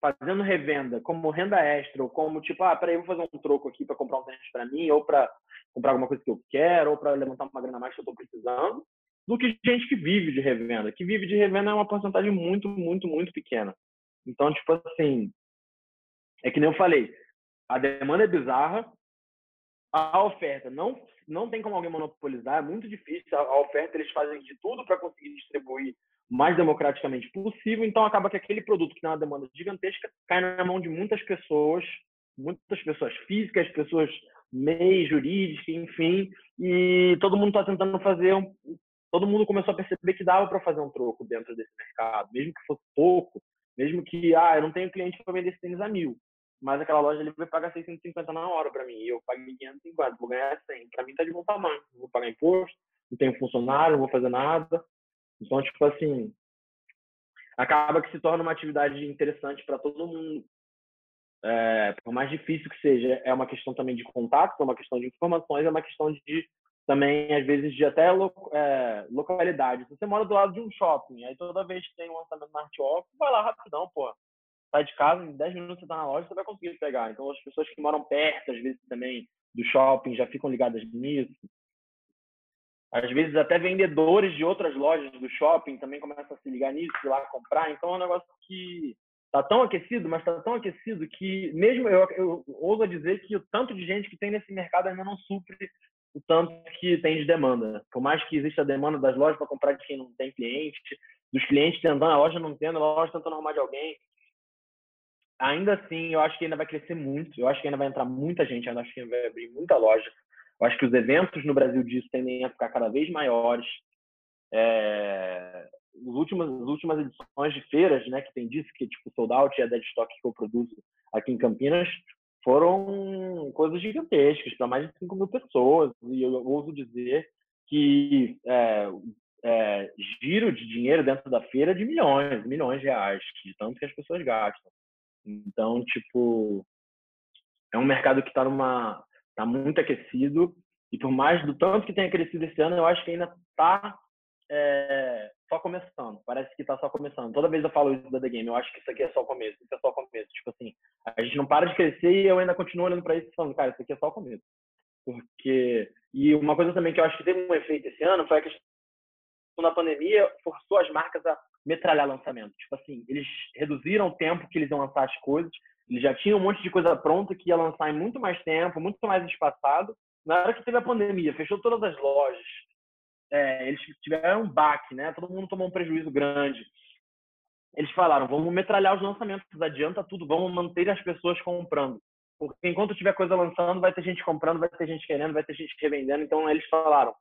fazendo revenda como renda extra, ou como tipo, ah, peraí, vou fazer um troco aqui para comprar um tênis para mim, ou para comprar alguma coisa que eu quero, ou para levantar uma grana mais que eu estou precisando, do que gente que vive de revenda. Que vive de revenda é uma porcentagem muito, muito, muito pequena. Então, tipo assim, é que nem eu falei, a demanda é bizarra, a oferta. Não não tem como alguém monopolizar, é muito difícil. A oferta eles fazem de tudo para conseguir distribuir mais democraticamente possível, então acaba que aquele produto que tem uma demanda gigantesca cai na mão de muitas pessoas, muitas pessoas físicas, pessoas meio jurídicas, enfim, e todo mundo está tentando fazer um, todo mundo começou a perceber que dava para fazer um troco dentro desse mercado, mesmo que fosse pouco, mesmo que, ah, eu não tenho cliente para vender esse tênis a mil, mas aquela loja ali vai pagar 650 na hora para mim, e eu paguei 550, vou ganhar 100. Para mim tá de bom tamanho, não vou pagar imposto, não tenho funcionário, não vou fazer nada. Então, tipo assim, acaba que se torna uma atividade interessante para todo mundo. É, por mais difícil que seja, é uma questão também de contato, é uma questão de informações, é uma questão de também, às vezes, de até é, localidade. Se você mora do lado de um shopping, aí toda vez que tem um lançamento na Art Off, vai lá rapidão, pô. Sai de casa, em 10 minutos você tá na loja, você vai conseguir pegar. Então, as pessoas que moram perto, às vezes, também do shopping, já ficam ligadas nisso. Às vezes, até vendedores de outras lojas do shopping também começam a se ligar nisso, ir lá comprar. Então, é um negócio que tá tão aquecido, mas tá tão aquecido que, mesmo eu, eu ouso dizer que o tanto de gente que tem nesse mercado ainda não supre o tanto que tem de demanda. Por mais que exista a demanda das lojas para comprar de quem não tem cliente, dos clientes tentando, a loja não tendo, a loja tentando arrumar de alguém. Ainda assim, eu acho que ainda vai crescer muito. Eu acho que ainda vai entrar muita gente, eu acho que vai abrir muita loja. Eu acho que os eventos no Brasil disso tendem a ficar cada vez maiores. é, os últimos, as últimas edições de feiras, né, que tem disso, que tipo Sold Out e a Dead Stock que eu produzo aqui em Campinas, foram coisas gigantescas para mais de 5 mil pessoas. E eu ouso dizer que é, é, giro de dinheiro dentro da feira de milhões, milhões de reais, de tanto que as pessoas gastam. Então, tipo, é um mercado que está numa tá muito aquecido e por mais do tanto que tenha crescido esse ano, eu acho que ainda está é, só começando. Parece que está só começando. Toda vez eu falo isso da The Game, eu acho que isso aqui é só o começo, isso é só o começo. Tipo assim, a gente não para de crescer e eu ainda continuo olhando para isso e falando, cara, isso aqui é só o começo. Porque e uma coisa também que eu acho que teve um efeito esse ano foi a questão da pandemia forçou as marcas a metralhar lançamento. Tipo assim, eles reduziram o tempo que eles iam lançar as coisas, eles já tinham um monte de coisa pronta que ia lançar em muito mais tempo, muito mais espaçado. Na hora que teve a pandemia, fechou todas as lojas, é, eles tiveram um baque, né? Todo mundo tomou um prejuízo grande. Eles falaram, vamos metralhar os lançamentos, adianta tudo, vamos manter as pessoas comprando. Porque enquanto tiver coisa lançando, vai ter gente comprando, vai ter gente querendo, vai ter gente revendendo. Então eles falaram,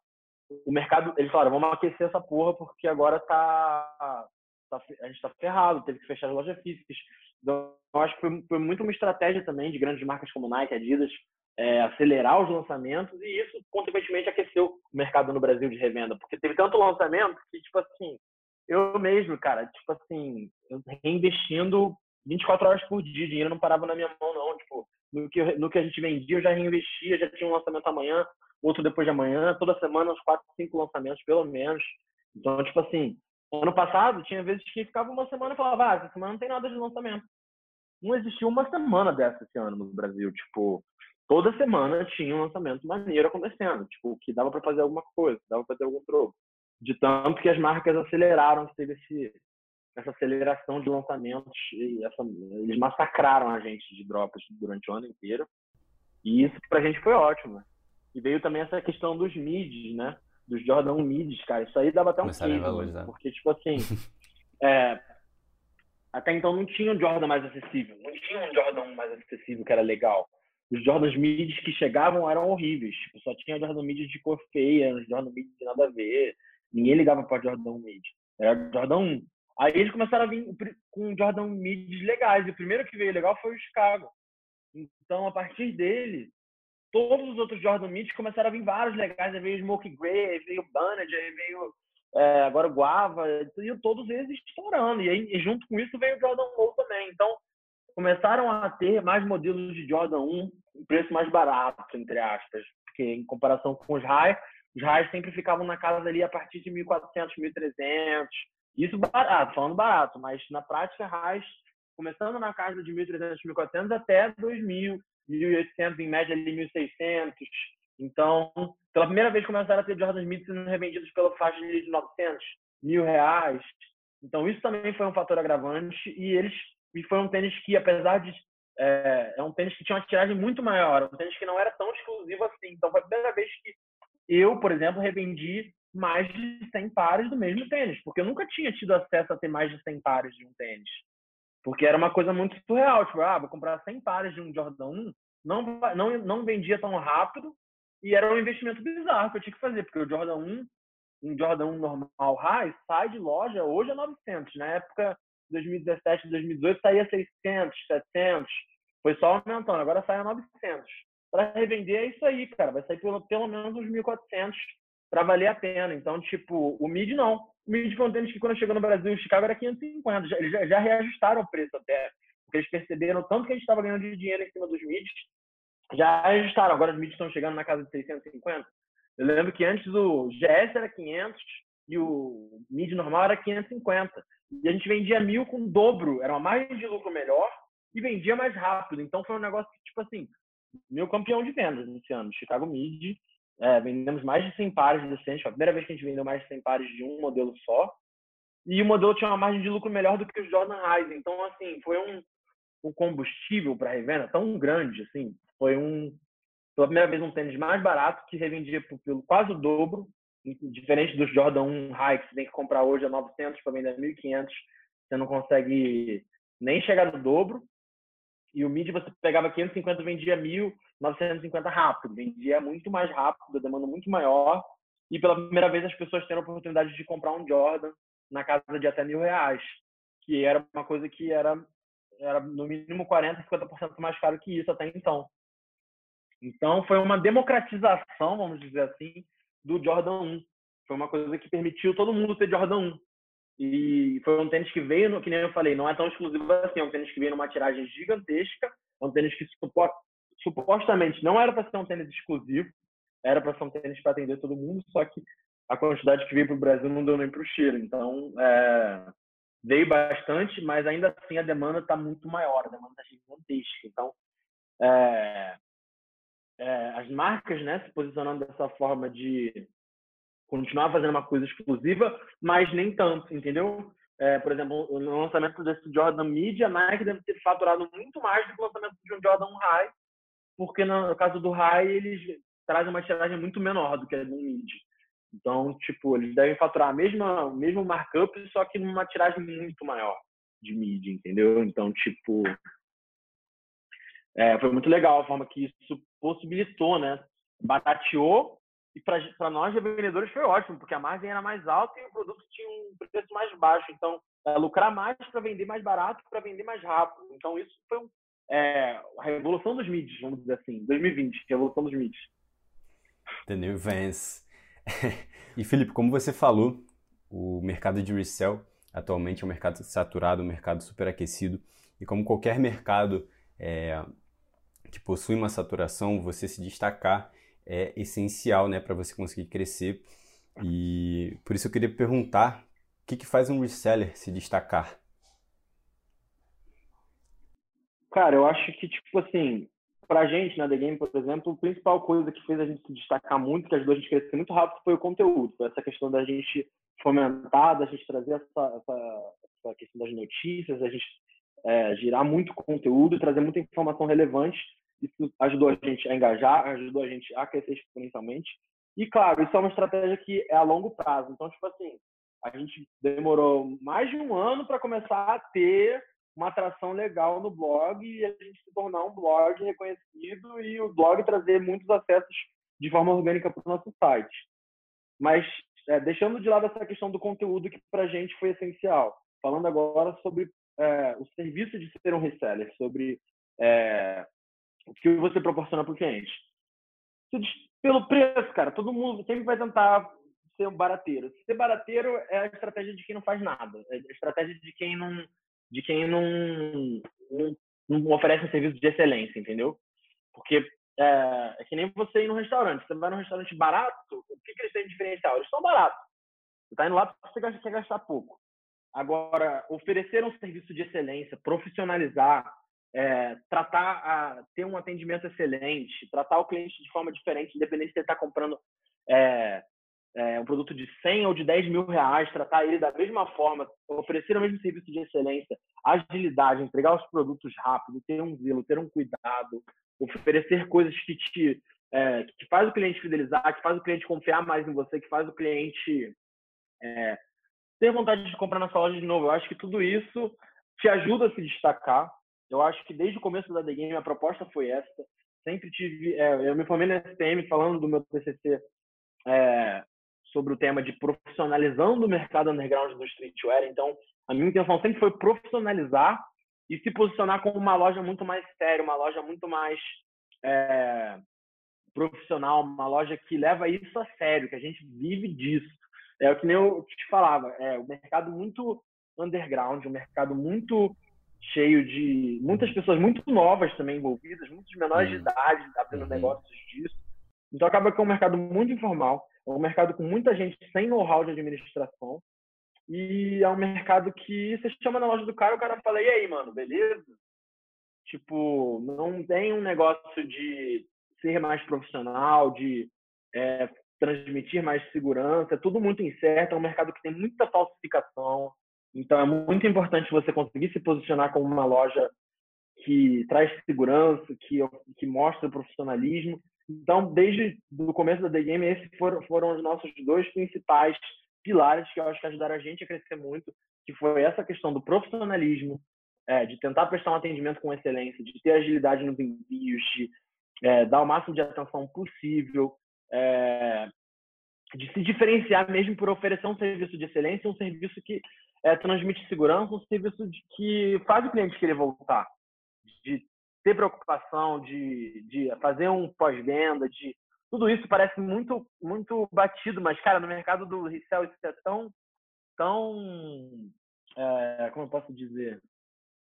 o mercado, eles falaram, vamos aquecer essa porra porque agora tá, tá a gente tá ferrado, teve que fechar as lojas físicas. Então, eu acho que foi, foi muito uma estratégia também de grandes marcas como Nike, Adidas, é, acelerar os lançamentos e isso, consequentemente, aqueceu o mercado no Brasil de revenda, porque teve tanto lançamento que, tipo assim, eu mesmo, cara, tipo assim, reinvestindo 24 horas por dia, dinheiro não parava na minha mão, não, tipo, no que, no que a gente vendia, eu já reinvestia, já tinha um lançamento amanhã, outro depois de amanhã, toda semana uns 4, 5 lançamentos, pelo menos. Então, tipo assim, ano passado, tinha vezes que ficava uma semana e falava, ah, essa semana não tem nada de lançamento. Não existiu uma semana dessa esse ano no Brasil, tipo, toda semana tinha um lançamento maneiro acontecendo, tipo, que dava para fazer alguma coisa, dava para fazer algum troco. De tanto que as marcas aceleraram, teve esse, essa aceleração de lançamentos e essa, eles massacraram a gente de drops durante o ano inteiro. E isso pra gente foi ótimo. Né? E veio também essa questão dos mids, né? Dos Jordan 1 mids, cara. Isso aí dava até um case, porque tipo assim, é, até então não tinha um Jordan mais acessível, não tinha um Jordan 1 mais acessível que era legal. Os Jordans mids que chegavam eram horríveis, tipo, só tinha Jordan mids de cor feia, Jordan mids de nada a ver. Ninguém ligava para Jordan 1 mid. Era Jordan 1. Aí eles começaram a vir com Jordan mids legais. E o primeiro que veio legal foi o Chicago. Então, a partir dele, todos os outros Jordan mids começaram a vir vários legais. Aí veio Smoke Gray, aí veio Banned, aí veio é, agora o Guava. E todos eles estourando. E aí, junto com isso, veio o Jordan Low também. Então, começaram a ter mais modelos de Jordan 1 em preço mais barato, entre aspas. Porque em comparação com os High, os High sempre ficavam na casa ali a partir de 1.400, 1.300 isso barato, falando barato, mas na prática, RAIS, começando na casa de 1.300, 1.400 até 2.000, 1.800, em média ali 1.600. Então, pela primeira vez começaram a ter Jordan Smith sendo revendidos pela faixa de 900, mil reais. Então, isso também foi um fator agravante e eles e foi um tênis que, apesar de é, é um tênis que tinha uma tiragem muito maior, um tênis que não era tão exclusivo assim. Então, foi a primeira vez que eu, por exemplo, revendi mais de 100 pares do mesmo tênis, porque eu nunca tinha tido acesso a ter mais de 100 pares de um tênis. Porque era uma coisa muito surreal, tipo, ah, vou comprar 100 pares de um Jordan 1, não, não, não vendia tão rápido e era um investimento bizarro que eu tinha que fazer, porque o Jordan 1, um Jordan 1 normal high, sai de loja hoje a 900. Na época, 2017, 2018, saía 600, 700, foi só aumentando, agora sai a 900. Para revender é isso aí, cara, vai sair pelo, pelo menos uns 1.400 para valer a pena. Então, tipo, o mid não. O mid foi um tênis que quando chegou no Brasil, o Chicago era 550. Já, eles já, reajustaram o preço até. Porque eles perceberam tanto que a gente estava ganhando de dinheiro em cima dos mids. Já ajustaram. Agora os mids estão chegando na casa de 650. Eu lembro que antes o GS era 500 e o mid normal era 550. E a gente vendia mil com dobro. Era uma margem de lucro melhor e vendia mais rápido. Então foi um negócio que, tipo assim, meu campeão de vendas esse ano, Chicago Mid. É, vendemos mais de 100 pares de Foi a primeira vez que a gente vendeu mais de 100 pares de um modelo só. E o modelo tinha uma margem de lucro melhor do que os Jordan Highs. Então, assim, foi um, um combustível para revenda tão grande, assim. Foi um, pela primeira vez, um tênis mais barato que revendia pelo quase o dobro. Diferente dos Jordan 1 High, que você tem que comprar hoje a 900 para vender a 1.500. Você não consegue nem chegar no dobro. E o mid você pegava 550 vendia 1.950 rápido. Vendia muito mais rápido, demanda muito maior. e pela primeira vez as pessoas têm a oportunidade de comprar um Jordan na casa de até mil reais, que era uma coisa que era, era no mínimo 40%, 50% mais caro que isso até então. Então foi uma democratização, vamos dizer assim, do Jordan 1. Foi uma coisa que permitiu todo mundo ter Jordan 1. E foi um tênis que veio, que nem eu falei, não é tão exclusivo assim, é um tênis que veio numa tiragem gigantesca, é um tênis que supostamente não era para ser um tênis exclusivo, era para ser um tênis para atender todo mundo, só que a quantidade que veio para o Brasil não deu nem para o cheiro. Então, é, veio bastante, mas ainda assim a demanda está muito maior, a demanda está gigantesca. Então, é, é, as marcas né, se posicionando dessa forma de continuar fazendo uma coisa exclusiva, mas nem tanto, entendeu? É, por exemplo, no lançamento desse Jordan Mid, a Nike deve ter faturado muito mais do que o lançamento de um Jordan High, porque no caso do High eles trazem uma tiragem muito menor do que a do Mid. Então, tipo, eles devem faturar a mesma, o mesmo markup, só que numa tiragem muito maior de Mid, entendeu? Então, tipo, é, foi muito legal a forma que isso possibilitou, né? Barateou e para nós, vendedores, foi ótimo, porque a margem era mais alta e o produto tinha um preço mais baixo. Então, é, lucrar mais para vender mais barato, para vender mais rápido. Então, isso foi um, é, a revolução dos mídias, vamos dizer assim, 2020, revolução dos. The new Vance. e, Felipe, como você falou, o mercado de resell atualmente é um mercado saturado, um mercado superaquecido. E como qualquer mercado é, que possui uma saturação, você se destacar é essencial né, para você conseguir crescer. E por isso eu queria perguntar o que, que faz um reseller se destacar? Cara, eu acho que, tipo assim, pra gente na The Game, por exemplo, a principal coisa que fez a gente se destacar muito, que ajudou a gente a crescer muito rápido, foi o conteúdo. Foi essa questão da gente fomentar, da gente trazer essa, essa, essa questão das notícias, a gente é, girar muito conteúdo, trazer muita informação relevante isso ajudou a gente a engajar, ajudou a gente a crescer exponencialmente. E, claro, isso é uma estratégia que é a longo prazo. Então, tipo assim, a gente demorou mais de um ano para começar a ter uma atração legal no blog e a gente se tornar um blog reconhecido e o blog trazer muitos acessos de forma orgânica para o nosso site. Mas, é, deixando de lado essa questão do conteúdo que para a gente foi essencial, falando agora sobre é, o serviço de ser um reseller, sobre é, o que você proporciona para o cliente. Pelo preço, cara, todo mundo sempre vai tentar ser um barateiro. Ser barateiro é a estratégia de quem não faz nada, é a estratégia de quem não, de quem não, não, não oferece um serviço de excelência, entendeu? Porque é, é, que nem você ir num restaurante. Você vai num restaurante barato, o que, que eles têm de diferencial? Eles são baratos. Você está indo lá porque você quer gastar pouco. Agora, oferecer um serviço de excelência, profissionalizar, é, tratar a, ter um atendimento excelente, tratar o cliente de forma diferente, independente se ele está comprando é, é, um produto de 100 ou de 10 mil reais, tratar ele da mesma forma, oferecer o mesmo serviço de excelência, agilidade, entregar os produtos rápido, ter um zelo, ter um cuidado, oferecer coisas que te é, que faz o cliente fidelizar, que faz o cliente confiar mais em você, que faz o cliente é, ter vontade de comprar na sua loja de novo. Eu acho que tudo isso te ajuda a se destacar, eu acho que desde o começo da The Game a proposta foi essa. Sempre tive. É, eu me formei na SPM falando do meu TCC é, sobre o tema de profissionalizando o mercado underground do streetwear. Então, a minha intenção sempre foi profissionalizar e se posicionar como uma loja muito mais séria, uma loja muito mais é, profissional, uma loja que leva isso a sério, que a gente vive disso. É o que nem eu te falava, é um mercado muito underground, um mercado muito cheio de muitas pessoas muito novas também envolvidas, muitos menores de idade abrindo uhum. negócios disso. Então acaba que é um mercado muito informal, é um mercado com muita gente sem know-how de administração e é um mercado que você chama na loja do cara, o cara fala, e aí, mano, beleza? Tipo, não tem um negócio de ser mais profissional, de é, transmitir mais segurança, é tudo muito incerto, é um mercado que tem muita falsificação, então é muito importante você conseguir se posicionar como uma loja que traz segurança, que, que mostra o profissionalismo. Então, desde o começo da The Game, esses foram, foram os nossos dois principais pilares que eu acho que ajudaram a gente a crescer muito, que foi essa questão do profissionalismo, é, de tentar prestar um atendimento com excelência, de ter agilidade nos envios, de é, dar o máximo de atenção possível, é, de se diferenciar mesmo por oferecer um serviço de excelência, um serviço que é, transmite segurança, um serviço de, que faz o cliente querer voltar, de ter preocupação, de, de fazer um pós-venda, de tudo isso parece muito muito batido, mas cara, no mercado do resell isso é tão tão é, como eu posso dizer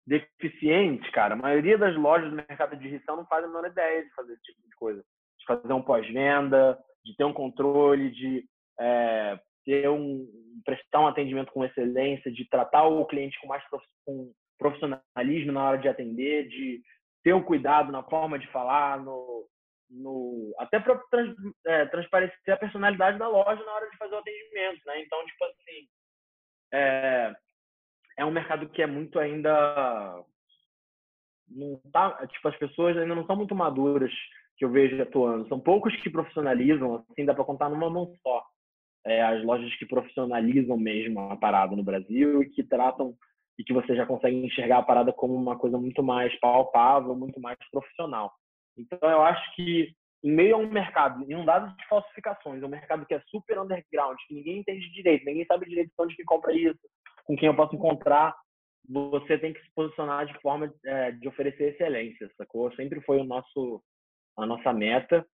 deficiente, cara. A maioria das lojas do mercado de resell não fazem a menor ideia de fazer esse tipo de coisa, de fazer um pós-venda, de ter um controle, de é, ter um prestar um atendimento com excelência, de tratar o cliente com mais com profissionalismo na hora de atender, de ter um cuidado na forma de falar, no, no até para trans, é, transparecer a personalidade da loja na hora de fazer o atendimento, né? Então, tipo assim, é, é um mercado que é muito ainda não tá, tipo as pessoas ainda não são muito maduras que eu vejo atuando. São poucos que profissionalizam, assim, dá para contar numa mão só. É, as lojas que profissionalizam mesmo a parada no Brasil e que tratam e que você já consegue enxergar a parada como uma coisa muito mais palpável, muito mais profissional. Então, eu acho que em meio a um mercado inundado de falsificações, um mercado que é super underground, que ninguém entende direito, ninguém sabe direito onde que compra isso, com quem eu posso encontrar, você tem que se posicionar de forma é, de oferecer excelência, sacou? Sempre foi o nosso a nossa meta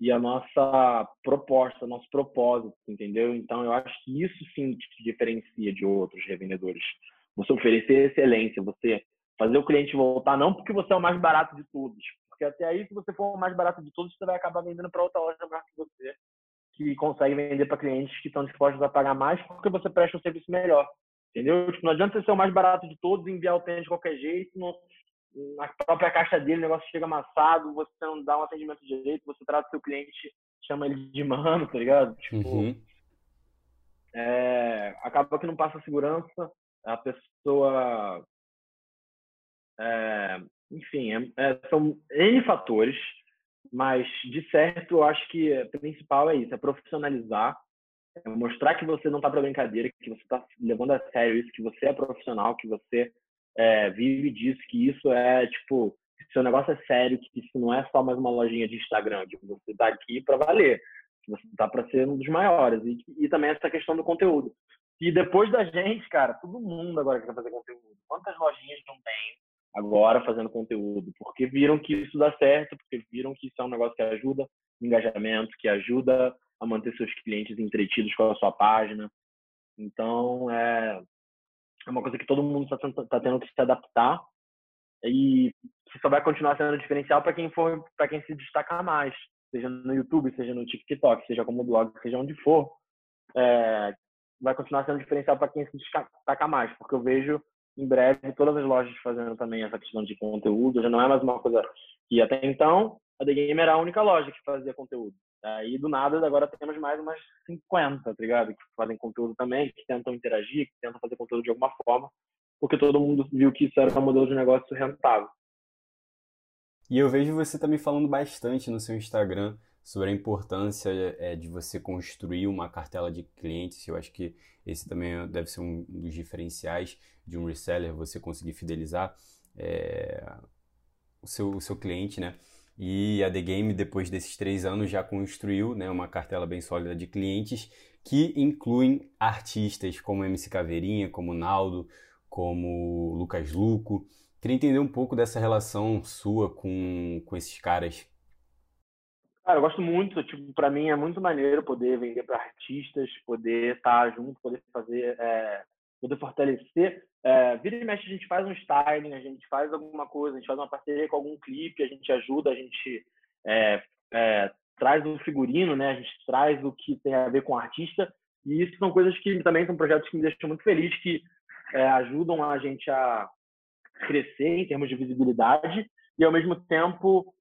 e a nossa proposta, nosso propósito, entendeu? Então, eu acho que isso sim te diferencia de outros revendedores. Você oferecer excelência, você fazer o cliente voltar, não porque você é o mais barato de todos, porque até aí, se você for o mais barato de todos, você vai acabar vendendo para outra loja maior que você, que consegue vender para clientes que estão dispostos a pagar mais porque você presta um serviço melhor. Entendeu? Tipo, não adianta você ser o mais barato de todos e enviar o tênis de qualquer jeito, não, na própria caixa dele o negócio chega amassado, você não dá um atendimento direito, você trata o seu cliente, chama ele de mano, tá ligado? Tipo, uhum. é, acaba que não passa segurança, a pessoa. É, enfim, é, são N fatores, mas de certo eu acho que o principal é isso, é profissionalizar, é mostrar que você não está para brincadeira, que você está levando a sério isso, que você é profissional, que você é, vive disso, que isso é, tipo, seu negócio é sério, que isso não é só mais uma lojinha de Instagram, que você está aqui para valer, que você está para ser um dos maiores. E, e também essa questão do conteúdo. E depois da gente, cara, todo mundo agora quer fazer conteúdo. Quantas lojinhas não tem agora fazendo conteúdo? Porque viram que isso dá certo, porque viram que isso é um negócio que ajuda engajamento, que ajuda a manter seus clientes entretidos com a sua página. Então, é, é uma coisa que todo mundo está tá tendo que se adaptar e só vai continuar sendo diferencial para quem for, para quem se destacar mais, seja no YouTube, seja no TikTok, seja como blog, seja onde for, é, vai continuar sendo diferencial para quem se destacar mais, porque eu vejo em breve todas as lojas fazendo também essa questão de conteúdo, já não é mais uma coisa que até então a The Game era a única loja que fazia conteúdo. Aí, do nada, agora temos mais umas 50, tá ligado? Que fazem conteúdo também, que tentam interagir, que tentam fazer conteúdo de alguma forma, porque todo mundo viu que isso era um modelo de negócio rentável. E eu vejo você também falando bastante no seu Instagram sobre a importância é, de você construir uma cartela de clientes. Eu acho que esse também deve ser um dos diferenciais de um reseller, você conseguir fidelizar é, o, seu, o seu cliente, né? E a The Game, depois desses três anos, já construiu né, uma cartela bem sólida de clientes que incluem artistas como MC Caveirinha, como Naldo, como Lucas Luco. Queria entender um pouco dessa relação sua com, com esses caras. Cara, eu gosto muito, tipo, para mim é muito maneiro poder vender para artistas, poder estar junto, poder fazer, é, poder fortalecer é, vira e mexe, a gente faz um styling, a gente faz alguma coisa, a gente faz uma parceria com algum clipe, a gente ajuda, a gente é, é, traz o figurino, né? A gente traz o que tem a ver com o artista. E isso são coisas que também são projetos que me deixam muito feliz, que é, ajudam a gente a crescer em termos de visibilidade e, ao mesmo tempo,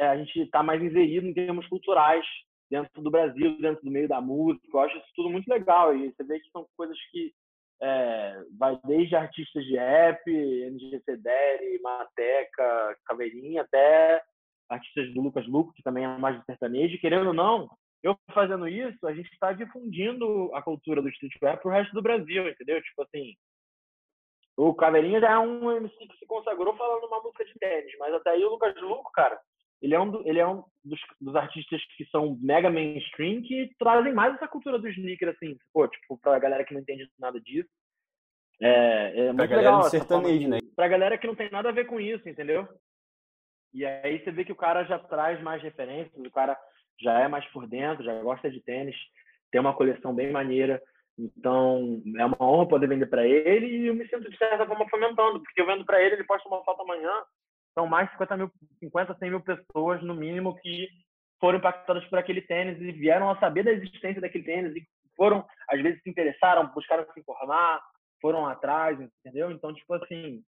a gente está mais inserido em termos culturais dentro do Brasil, dentro do meio da música. Eu acho isso tudo muito legal. E você vê que são coisas que é, vai desde artistas de rap, NGC Daddy, Mateca, Caveirinha, até artistas do Lucas Luco, que também é mais de sertanejo. Querendo ou não, eu fazendo isso, a gente está difundindo a cultura do street rap pro resto do Brasil, entendeu? Tipo assim, o Caveirinha já é um MC que se consagrou falando uma música de tênis, mas até aí o Lucas Luco, cara, ele é um, do, ele é um dos, dos, artistas que são mega mainstream que trazem mais essa cultura do sneaker, assim, pô, tipo, pra galera que não entende nada disso. É, é pra legal. Galera sertanejo, né? Pra galera que não tem nada a ver com isso, entendeu? E aí você vê que o cara já traz mais referências, o cara já é mais por dentro, já gosta de tênis, tem uma coleção bem maneira. Então, é uma honra poder vender para ele e eu me sinto, de certa forma, fomentando, porque eu vendo para ele, ele posta uma foto amanhã, são mais de 50 mil, 50, 100 mil pessoas, no mínimo, que foram impactadas por aquele tênis e vieram a saber da existência daquele tênis e foram, às vezes, se interessaram, buscaram se informar, foram atrás, entendeu? Então, tipo assim,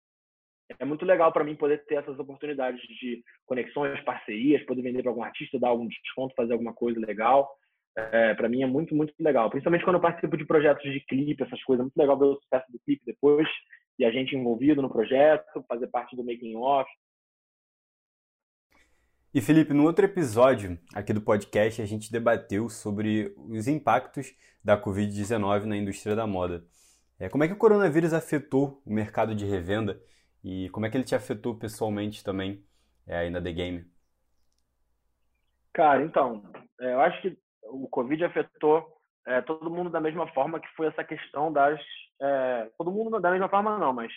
é muito legal para mim poder ter essas oportunidades de conexões, parcerias, poder vender para algum artista, dar algum desconto, fazer alguma coisa legal. É, para mim é muito, muito legal. Principalmente quando eu participo de projetos de clipe, essas coisas. É muito legal ver o sucesso do clipe depois e a gente envolvido no projeto, fazer parte do making off. E Felipe, no outro episódio aqui do podcast, a gente debateu sobre os impactos da Covid-19 na indústria da moda. É, como é que o coronavírus afetou o mercado de revenda e como é que ele te afetou pessoalmente também é, aí na The Game? Cara, então, é, eu acho que o Covid afetou é, todo mundo da mesma forma que foi essa questão das. É, todo mundo da mesma forma, não, mas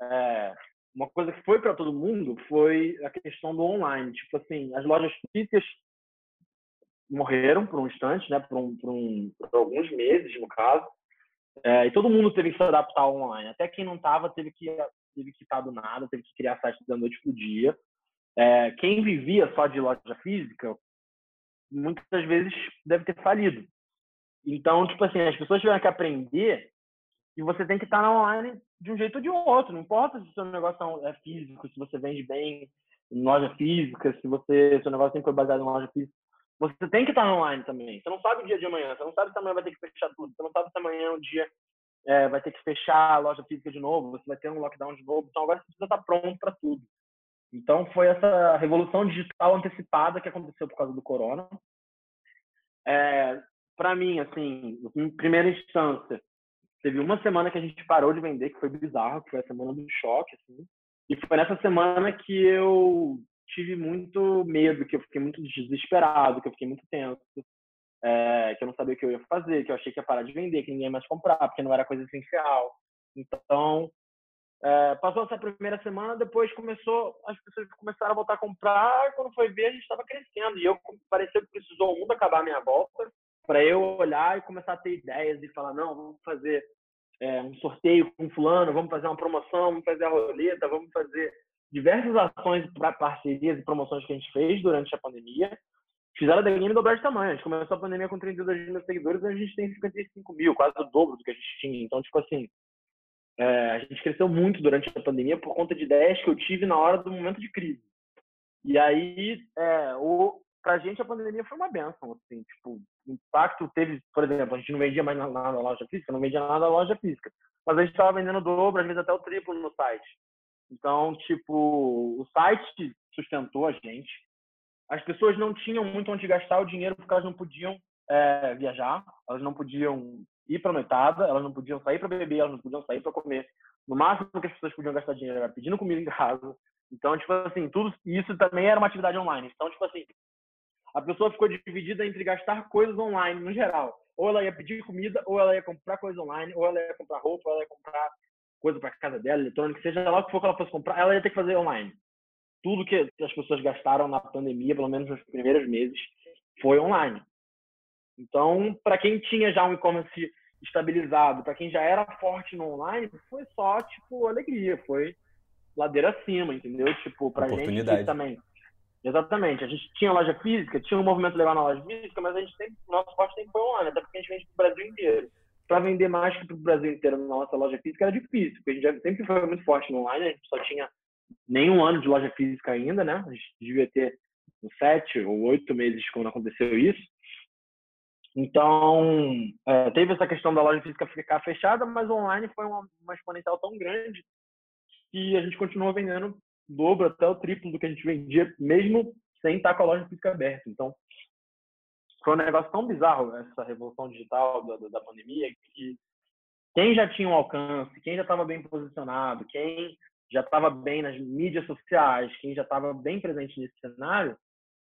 é, uma coisa que foi para todo mundo foi a questão do online. Tipo assim, as lojas físicas morreram por um instante, né, por, um, por, um, por alguns meses, no caso, é, e todo mundo teve que se adaptar online. Até quem não estava teve que teve que estar do nada, teve que criar site da noite pro dia. É, quem vivia só de loja física, muitas vezes deve ter falido. Então, tipo assim, as pessoas tiveram que aprender que você tem que estar online de um jeito ou de outro. Não importa se o seu negócio é físico, se você vende bem em loja física, se você seu negócio sempre foi baseado em loja física. Você tem que estar online também. Você não sabe o dia de amanhã. Você não sabe se amanhã vai ter que fechar tudo. Você não sabe se amanhã é um dia é, vai ter que fechar a loja física de novo, você vai ter um lockdown de novo. Então agora você precisa estar pronto para tudo. Então foi essa revolução digital antecipada que aconteceu por causa do corona. É, para mim, assim, em primeira instância, teve uma semana que a gente parou de vender, que foi bizarro, que foi a semana do choque, assim. E foi nessa semana que eu tive muito medo, que eu fiquei muito desesperado, que eu fiquei muito tenso, é, que eu não sabia o que eu ia fazer, que eu achei que ia parar de vender, que ninguém mais comprar, porque não era coisa essencial. Então, é, passou essa primeira semana, depois começou, as pessoas começaram a voltar a comprar, quando foi ver, a gente estava crescendo. E eu parecia que precisou o mundo acabar a minha volta para eu olhar e começar a ter ideias e falar, não, vamos fazer é, um sorteio com fulano, vamos fazer uma promoção, vamos fazer a roleta, vamos fazer diversas ações para parcerias e promoções que a gente fez durante a pandemia fizeram a The Game dobrar de tamanho. A gente começou a pandemia com 32 mil seguidores a gente tem 55 mil, quase o dobro do que a gente tinha. Então, tipo assim, é, a gente cresceu muito durante a pandemia por conta de ideias que eu tive na hora do momento de crise. E aí, é, o, pra gente, a pandemia foi uma benção, assim, tipo, o impacto teve, por exemplo, a gente não vendia mais nada na loja física, não vendia nada na loja física, mas a gente estava vendendo o dobro, às vezes até o triplo no site. Então, tipo, o site sustentou a gente, as pessoas não tinham muito onde gastar o dinheiro porque elas não podiam é, viajar, elas não podiam ir para noitada, elas não podiam sair para beber, elas não podiam sair para comer. No máximo que as pessoas podiam gastar dinheiro era pedindo comida em casa. Então, tipo assim, tudo isso também era uma atividade online. Então, tipo assim, a pessoa ficou dividida entre gastar coisas online no geral. Ou ela ia pedir comida, ou ela ia comprar coisa online, ou ela ia comprar roupa, ou ela ia comprar coisa para casa dela, eletrônica, seja lá o que for que ela fosse comprar, ela ia ter que fazer online tudo que as pessoas gastaram na pandemia, pelo menos nos primeiros meses, foi online. Então, para quem tinha já um e-commerce estabilizado, para quem já era forte no online, foi só, tipo, alegria, foi ladeira acima, entendeu? Tipo, pra gente também. Exatamente. A gente tinha loja física, tinha um movimento legal na loja física, mas a gente sempre, nosso forte sempre foi online, até porque a gente vende pro Brasil inteiro. Para vender mais que pro Brasil inteiro na nossa loja física era difícil, porque a gente sempre foi muito forte no online, a gente só tinha nenhum ano de loja física ainda, né? A gente devia ter uns sete ou oito meses quando aconteceu isso. Então, é, teve essa questão da loja física ficar fechada, mas online foi uma, uma exponencial tão grande que a gente continuou vendendo dobro até o triplo do que a gente vendia, mesmo sem estar com a loja física aberta. Então, foi um negócio tão bizarro essa revolução digital da, da pandemia que quem já tinha um alcance, quem já estava bem posicionado, quem já estava bem nas mídias sociais, quem já estava bem presente nesse cenário,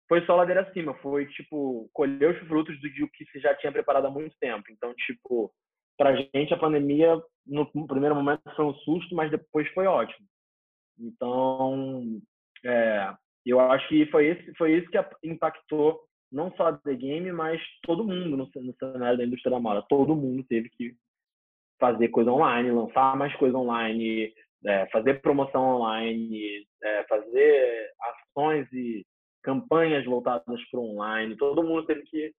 foi só ladeira acima. Foi, tipo, colher os frutos do que se já tinha preparado há muito tempo. Então, tipo, pra gente a pandemia, no primeiro momento foi um susto, mas depois foi ótimo. Então, é, eu acho que foi, esse, foi isso que impactou não só a The Game, mas todo mundo no, no cenário da indústria da moda. Todo mundo teve que fazer coisa online, lançar mais coisa online, é, fazer promoção online, é, fazer ações e campanhas voltadas para online. Todo mundo teve que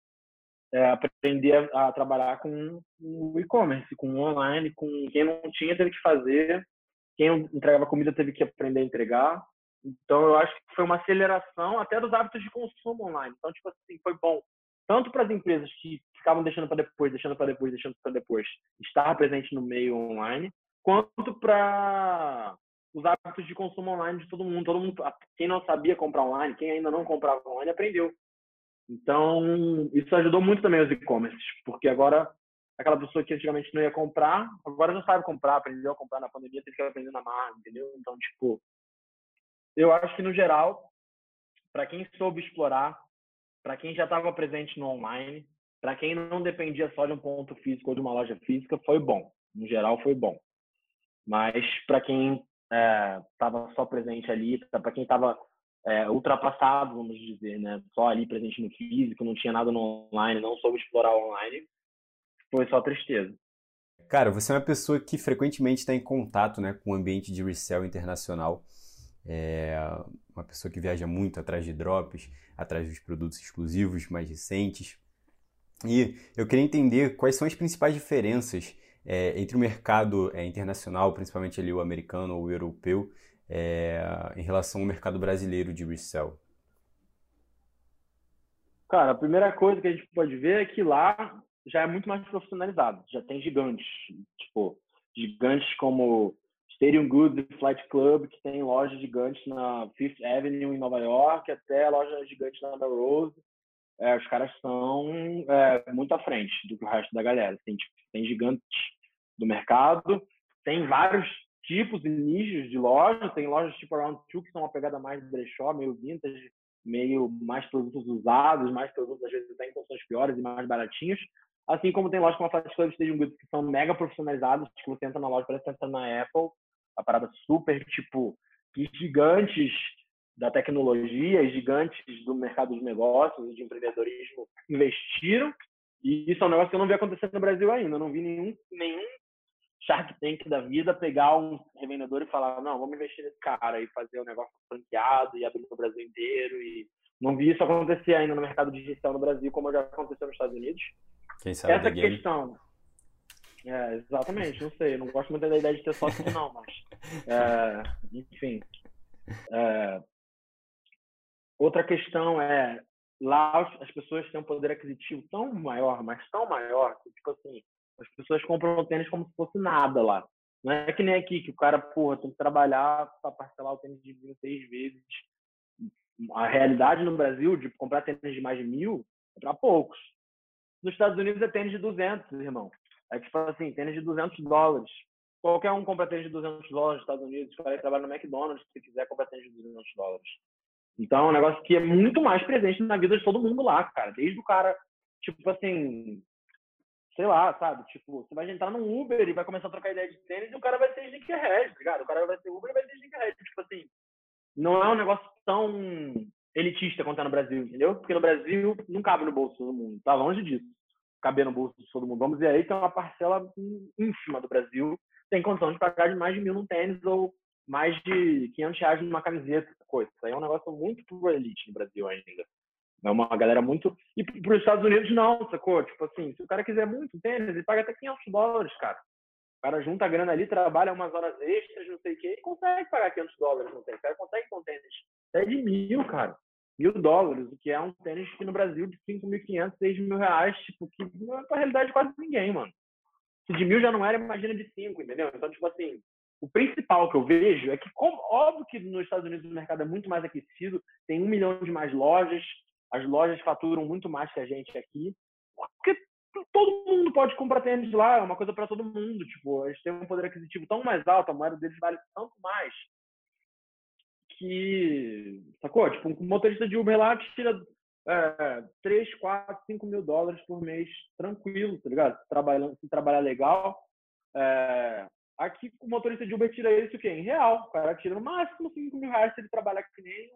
é, aprender a, a, trabalhar com o e-commerce, com o online, com quem não tinha teve que fazer, quem entregava comida teve que aprender a entregar. Então eu acho que foi uma aceleração até dos hábitos de consumo online. Então tipo assim foi bom tanto para as empresas que ficavam deixando para depois, deixando para depois, deixando para depois, estar presente no meio online, quanto para os hábitos de consumo online de todo mundo. Todo mundo, quem não sabia comprar online, quem ainda não comprava online, aprendeu. Então, isso ajudou muito também os e-commerces, porque agora aquela pessoa que antigamente não ia comprar, agora já sabe comprar, aprendeu a comprar na pandemia, teve que aprender na marra, entendeu? Então, tipo, eu acho que no geral, para quem soube explorar, para quem já estava presente no online, para quem não dependia só de um ponto físico ou de uma loja física, foi bom. No geral, foi bom. Mas para quem estava é, só presente ali, para quem estava é, ultrapassado, vamos dizer, né? Só ali presente no físico, não tinha nada no online, não soube explorar online, foi só tristeza. Cara, você é uma pessoa que frequentemente está em contato né, com o ambiente de resell internacional. É uma pessoa que viaja muito atrás de drops, atrás dos produtos exclusivos mais recentes. E eu queria entender quais são as principais diferenças é, entre o mercado é, internacional, principalmente ali o americano ou o europeu, é, em relação ao mercado brasileiro de resell? Cara, a primeira coisa que a gente pode ver é que lá já é muito mais profissionalizado, já tem gigantes, tipo, gigantes como Stadium Goods e Flight Club, que tem lojas gigantes na Fifth Avenue em Nova York, até lojas gigantes na Melrose. É, os caras são é, muito à frente do que o resto da galera. Tem, tipo, tem gigantes do mercado, tem vários tipos e nichos de lojas. Tem lojas tipo Around Two, que são uma pegada mais brechó, meio vintage, meio mais produtos usados, mais produtos às vezes até em condições piores e mais baratinhos. Assim como tem lojas como a Fast Club Stadium Goods, que são mega profissionalizados, que você entra na loja, parece que entra na Apple, a parada super, tipo, que gigantes da tecnologia, gigantes do mercado de negócios e de empreendedorismo investiram. E isso é um negócio que eu não vi acontecer no Brasil ainda. Eu não vi nenhum, nenhum Shark Tank da vida pegar um revendedor e falar, não, vamos investir nesse cara e fazer um negócio franqueado e abrir no Brasil inteiro. E não vi isso acontecer ainda no mercado digital no Brasil, como já aconteceu nos Estados Unidos. Quem sabe Essa questão. É, exatamente, não sei. Não gosto muito da ideia de ter sócio, não, mas. É, enfim. É, outra questão é. Lá as pessoas têm um poder aquisitivo tão maior, mas tão maior, que, tipo assim, as pessoas compram tênis como se fosse nada lá. Não é que nem aqui, que o cara, porra, tem que trabalhar para parcelar o tênis de 26 vezes. A realidade no Brasil de comprar tênis de mais de mil é para poucos. Nos Estados Unidos é tênis de 200, irmão. É tipo assim, tênis de 200 dólares. Qualquer um compra tênis de 200 dólares nos Estados Unidos. O cara trabalha no McDonald's, se quiser comprar tênis de 200 dólares. Então é um negócio que é muito mais presente na vida de todo mundo lá, cara. Desde o cara, tipo assim, sei lá, sabe? Tipo, você vai entrar num Uber e vai começar a trocar ideia de tênis e o cara vai ser sneakerhead, tá ligado? O cara vai ser Uber e vai ser sneakerhead. Tipo assim, não é um negócio tão elitista quanto é no Brasil, entendeu? Porque no Brasil não cabe no bolso todo mundo, tá longe disso. Caber no bolso de todo mundo. Vamos dizer aí que é uma parcela ínfima do Brasil tem condição de pagar de mais de mil num tênis ou mais de 500 reais numa camiseta, coisa. Isso aí é um negócio muito pro elite no Brasil ainda. É uma galera muito. E para os Estados Unidos, não, sacou? Tipo assim, se o cara quiser muito tênis, ele paga até 500 dólares, cara. O cara junta a grana ali, trabalha umas horas extras, não sei o quê, e consegue pagar 500 dólares no tênis. O cara consegue com tênis até de mil, cara. Mil dólares, o que é um tênis que no Brasil de 5.500, 6 mil reais, tipo, que não é pra realidade de quase ninguém, mano. Se de mil já não era, imagina de cinco, entendeu? Então, tipo assim, o principal que eu vejo é que, como, óbvio que nos Estados Unidos o mercado é muito mais aquecido, tem um milhão de mais lojas, as lojas faturam muito mais que a gente aqui, porque todo mundo pode comprar tênis lá, é uma coisa para todo mundo. Tipo, eles têm um poder aquisitivo tão mais alto, a moeda deles vale tanto mais que, sacou? Tipo, um motorista de Uber lá tira é, 3, 4, 5 mil dólares por mês tranquilo, tá ligado? Trabalhando, se trabalhar legal. É, aqui o motorista de Uber tira isso o quê? Em real. O cara tira no máximo 5 mil reais se ele trabalhar que nem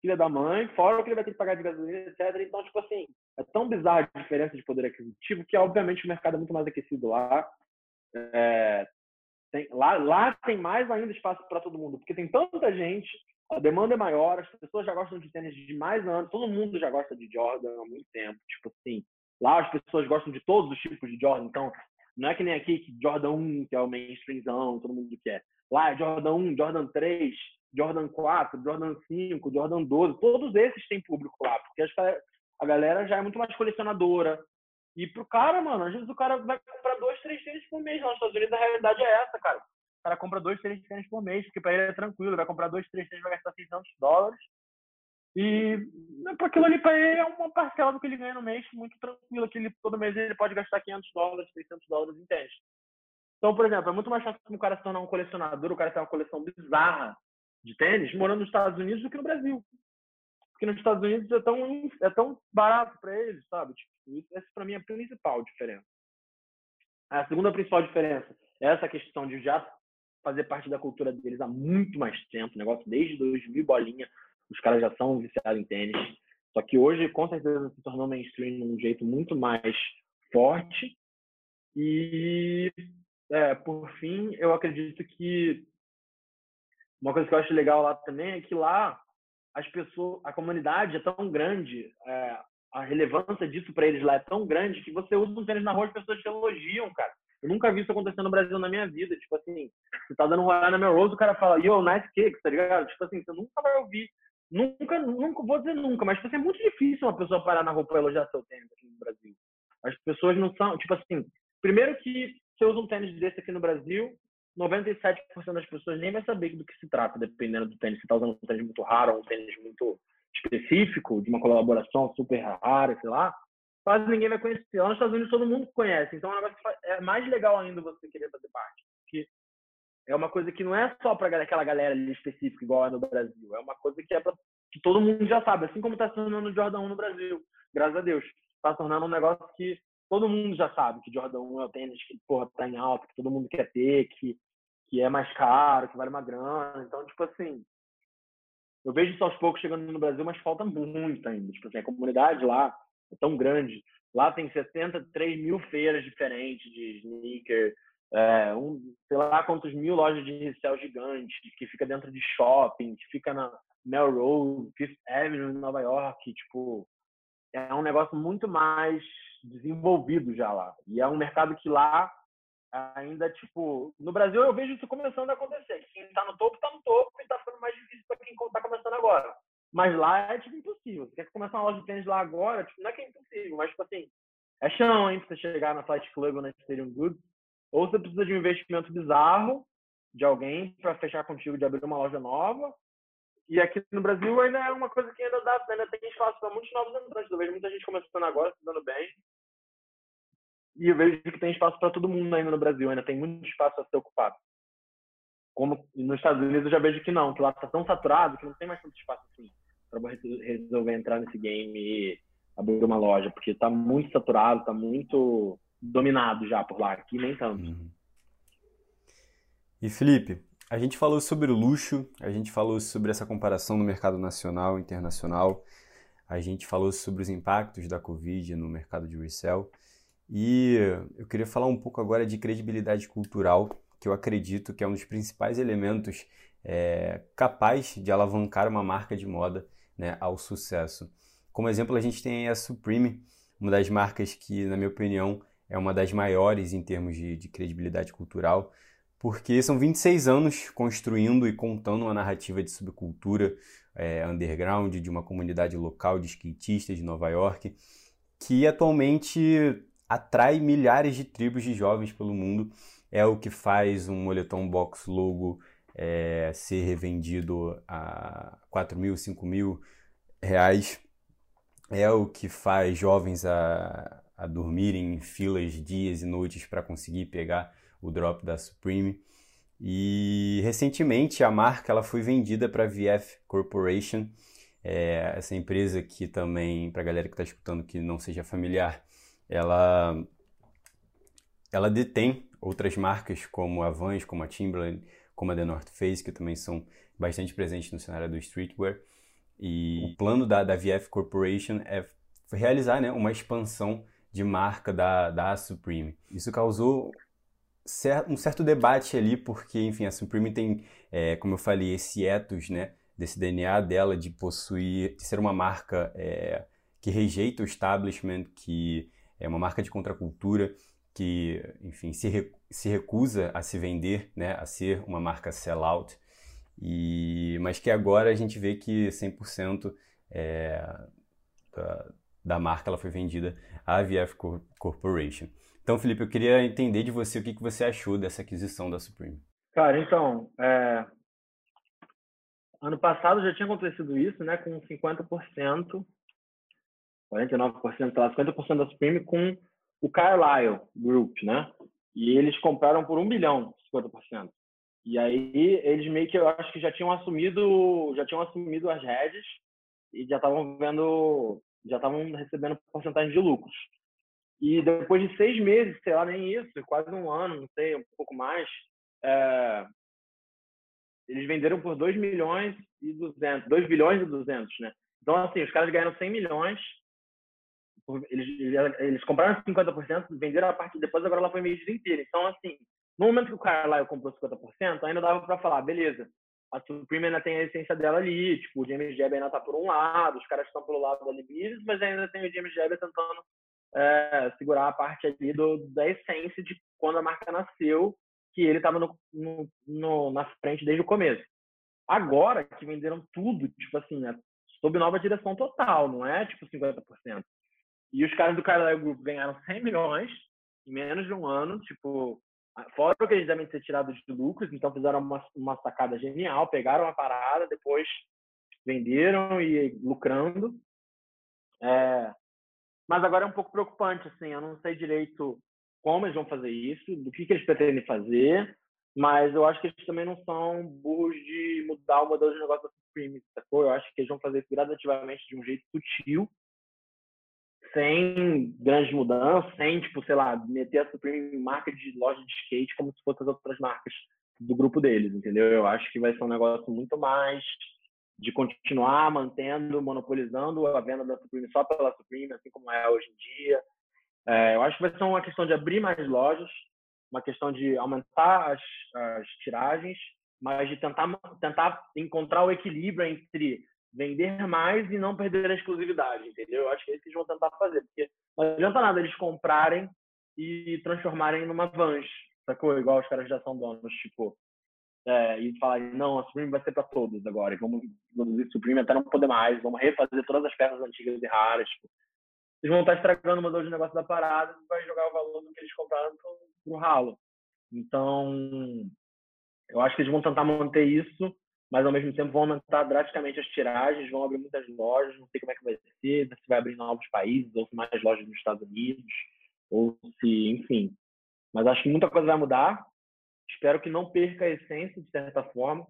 filha da mãe, fora o que ele vai ter que pagar de gasolina, etc. Então, tipo assim, é tão bizarra a diferença de poder aquisitivo que, obviamente, o mercado é muito mais aquecido lá. É, tem, lá, lá tem mais ainda espaço para todo mundo, porque tem tanta gente, a demanda é maior, as pessoas já gostam de tênis de mais anos, todo mundo já gosta de Jordan há muito tempo. Tipo assim, lá as pessoas gostam de todos os tipos de Jordan, então não é que nem aqui que Jordan 1, que é o mainstreamzão, todo mundo quer. Lá é Jordan 1, Jordan 3, Jordan 4, Jordan 5, Jordan 12, todos esses têm público lá, porque a galera já é muito mais colecionadora. E pro cara, mano, às vezes o cara vai comprar dois, três tênis por mês lá nos Estados Unidos, a realidade é essa, cara. O cara compra dois, três tênis por mês, porque pra ele é tranquilo, vai comprar dois, três tênis, vai gastar 600 dólares. E né, aquilo ali para ele é uma parcela do que ele ganha no mês, muito tranquilo, que ele, todo mês ele pode gastar 500 dólares, 600 dólares em tênis. Então, por exemplo, é muito mais fácil um cara se tornar um colecionador, o cara ter uma coleção bizarra de tênis, morando nos Estados Unidos do que no Brasil. Porque nos Estados Unidos é tão, é tão barato para eles, sabe? Tipo, isso, essa para mim é a principal diferença. A segunda principal diferença é essa questão de já fazer parte da cultura deles há muito mais tempo, negócio desde 2000 bolinha, os caras já são viciados em tênis. Só que hoje, com certeza, se tornou mainstream de um jeito muito mais forte. E, é, por fim, eu acredito que uma coisa que eu acho legal lá também é que lá as pessoas, a comunidade é tão grande, é, a relevância disso para eles lá é tão grande que você usa um tênis na rua as pessoas te elogiam, cara. Eu nunca vi isso acontecer no Brasil na minha vida. Tipo assim, você tá dando um rolê na Melrose, o cara fala, yo, nice kicks, tá ligado? Tipo assim, você nunca vai ouvir Nunca, nunca, vou dizer nunca, mas tipo, assim, é muito difícil uma pessoa parar na roupa e elogiar seu tênis aqui no Brasil. As pessoas não são, tipo assim, primeiro que você usa um tênis desse aqui no Brasil, 97% das pessoas nem vai saber do que se trata, dependendo do tênis. Se tá usando um tênis muito raro ou um tênis muito específico, de uma colaboração super rara, sei lá, quase ninguém vai conhecer. Lá nos Estados Unidos todo mundo conhece, então é, é mais legal ainda você querer fazer parte. Porque é uma coisa que não é só para aquela galera ali específica, igual é no Brasil. É uma coisa que é para que todo mundo já sabe, assim como está se tornando o Jordan 1 no Brasil. Graças a Deus. Está se tornando um negócio que todo mundo já sabe que Jordan 1 é o tênis que, porra, tá em alta, que todo mundo quer ter, que, que é mais caro, que vale uma grana. Então, tipo assim, eu vejo isso aos poucos chegando no Brasil, mas falta muito ainda. Tipo assim, a comunidade lá é tão grande. Lá tem 63 mil feiras diferentes de sneaker, é, um, sei lá quantos mil lojas de resell gigantes, que fica dentro de shopping, que fica na Melrose, Fifth Avenue, em Nova York, tipo, é um negócio muito mais desenvolvido já lá. E é um mercado que lá ainda, tipo, no Brasil eu vejo isso começando a acontecer. Quem está no topo, está no topo e está ficando mais difícil para quem está começando agora. Mas lá é, tipo, impossível. Você quer começar uma loja de tênis lá agora, tipo, não é que é impossível, mas, tipo assim, é chão, hein, pra você chegar na Flight Club ou na Stadium Goods ou você precisa de um investimento bizarro de alguém para fechar contigo de abrir uma loja nova. E aqui no Brasil ainda é uma coisa que ainda dá, ainda tem espaço para muitos novos entrantes. Eu vejo muita gente começando agora, se dando bem. E eu vejo que tem espaço para todo mundo ainda no Brasil, ainda tem muito espaço a ser ocupado. Como nos Estados Unidos eu já vejo que não, que lá está tão saturado que não tem mais tanto espaço assim para resolver entrar nesse game e abrir uma loja, porque está muito saturado, está muito dominado já por lá, aqui nem tanto. Uhum. E Felipe, a gente falou sobre o luxo, a gente falou sobre essa comparação no mercado nacional e internacional, a gente falou sobre os impactos da Covid no mercado de resell e eu queria falar um pouco agora de credibilidade cultural, que eu acredito que é um dos principais elementos é, capaz de alavancar uma marca de moda né, ao sucesso. Como exemplo, a gente tem a Supreme, uma das marcas que, na minha opinião, é uma das maiores em termos de, de credibilidade cultural, porque são 26 anos construindo e contando uma narrativa de subcultura é, underground de uma comunidade local de skatistas de Nova York, que atualmente atrai milhares de tribos de jovens pelo mundo. É o que faz um moletom box logo é, ser revendido a 4 mil, 5 mil reais. É o que faz jovens a, a dormirem em filas dias e noites para conseguir pegar o drop da Supreme. E recentemente a marca ela foi vendida para a VF Corporation, é, essa empresa que também, para a galera que está escutando que não seja familiar, ela, ela detém outras marcas como a Vans, como a Timberland, como a The North Face, que também são bastante presentes no cenário do streetwear. E o plano da, da VF Corporation é realizar né, uma expansão de marca da, da Supreme. Isso causou um certo debate ali, porque, enfim, a Supreme tem, é, como eu falei, esse ethos, né, desse DNA dela de possuir, de ser uma marca é, que rejeita o establishment, que é uma marca de contracultura, que, enfim, se, re, se recusa a se vender, né, a ser uma marca sellout, e, mas que agora a gente vê que 100% é, da, da marca ela foi vendida à VF Corporation. Então, Felipe, eu queria entender de você o que, que você achou dessa aquisição da Supreme. Cara, então, é... ano passado já tinha acontecido isso, né, com 50%, 49%, lá, 50% da Supreme com o Carlyle Group, né? E eles compraram por um bilhão, 50%. E aí eles meio que eu acho que já tinham assumido, já tinham assumido as redes e já estavam vendo, já estavam recebendo porcentagem de lucros. E depois de seis meses, sei lá, nem isso, quase um ano, não sei, um pouco mais, é, eles venderam por 2 milhões e 200, 2 bilhões e 200, né? Então, assim, os caras ganharam 100 milhões, eles, eles compraram 50%, venderam a parte depois, agora ela foi medida inteira. Então, assim, no momento que o cara lá comprou 50%, ainda dava para falar, beleza, a Supreme ainda tem a essência dela ali, tipo, o James Jebb ainda tá por um lado, os caras estão pelo lado da Libris, mas ainda tem o James Jebb tentando é, segurar a parte ali do, da essência de quando a marca nasceu, que ele estava no, no, no, na frente desde o começo. Agora que venderam tudo, tipo assim, né, sob nova direção total, não é tipo 50%. E os caras do Carlyle Group ganharam 100 milhões em menos de um ano, tipo, fora o que eles devem ter tirado de lucros, então fizeram uma, uma sacada genial, pegaram a parada, depois venderam e lucrando. É, mas agora é um pouco preocupante, assim, eu não sei direito como eles vão fazer isso, do que, que eles pretendem fazer, mas eu acho que eles também não são burros de mudar o modelo de negócio da Supreme, sacou? Eu acho que eles vão fazer isso gradativamente de um jeito sutil, sem grandes mudanças, sem, tipo, sei lá, meter a Supreme em marca de loja de skate como se fossem as outras marcas do grupo deles, entendeu? Eu acho que vai ser um negócio muito mais de continuar mantendo, monopolizando a venda da Supreme só pela Supreme, assim como é hoje em dia. É, eu acho que vai ser uma questão de abrir mais lojas, uma questão de aumentar as, as tiragens, mas de tentar, tentar encontrar o equilíbrio entre vender mais e não perder a exclusividade, entendeu? Eu acho que é que eles vão tentar fazer, porque não adianta nada eles comprarem e transformarem numa Vans, sacou? Igual os caras já são donos, tipo, é, e falarem, não, a Supreme vai ser para todos agora, e vamos produzir Supreme até não poder mais, vamos refazer todas as peças antigas e raras. Tipo, eles vão estar estragando o modelo de negócio da parada e vai jogar o valor do que eles compraram pro, pro ralo. Então, eu acho que eles vão tentar manter isso, mas ao mesmo tempo vão aumentar drasticamente as tiragens, vão abrir muitas lojas, não sei como é que vai ser, se vai abrir em novos países, ou se mais lojas nos Estados Unidos, ou se, enfim. Mas acho que muita coisa vai mudar, Espero que não perca a essência, de certa forma.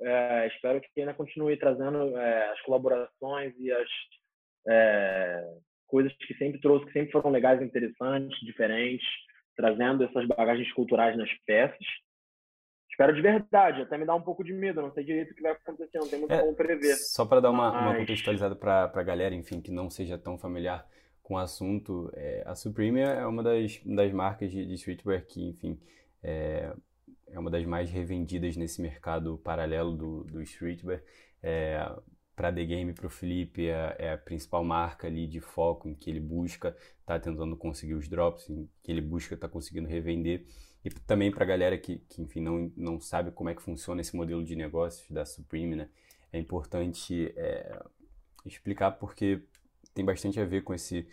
É, espero que ainda continue trazendo é, as colaborações e as é, coisas que sempre trouxe, que sempre foram legais, interessantes, diferentes, trazendo essas bagagens culturais nas peças. Espero de verdade, até me dá um pouco de medo, não sei direito o que vai acontecer, não tem muito é, como prever. Só para dar uma, Mas... uma contextualizada para a galera, enfim, que não seja tão familiar com o assunto, é, a Supreme é uma das, das marcas de, de streetwear que, enfim, é, é uma das mais revendidas nesse mercado paralelo do, do streetwear. É, para The Game, para o Felipe, é, é, a principal marca ali de foco em que ele busca, tá tentando conseguir os drops, em que ele busca, tá conseguindo revender. E também para a galera que, que, enfim, não, não sabe como é que funciona esse modelo de negócios da Supreme, né? É importante é, explicar porque tem bastante a ver com esse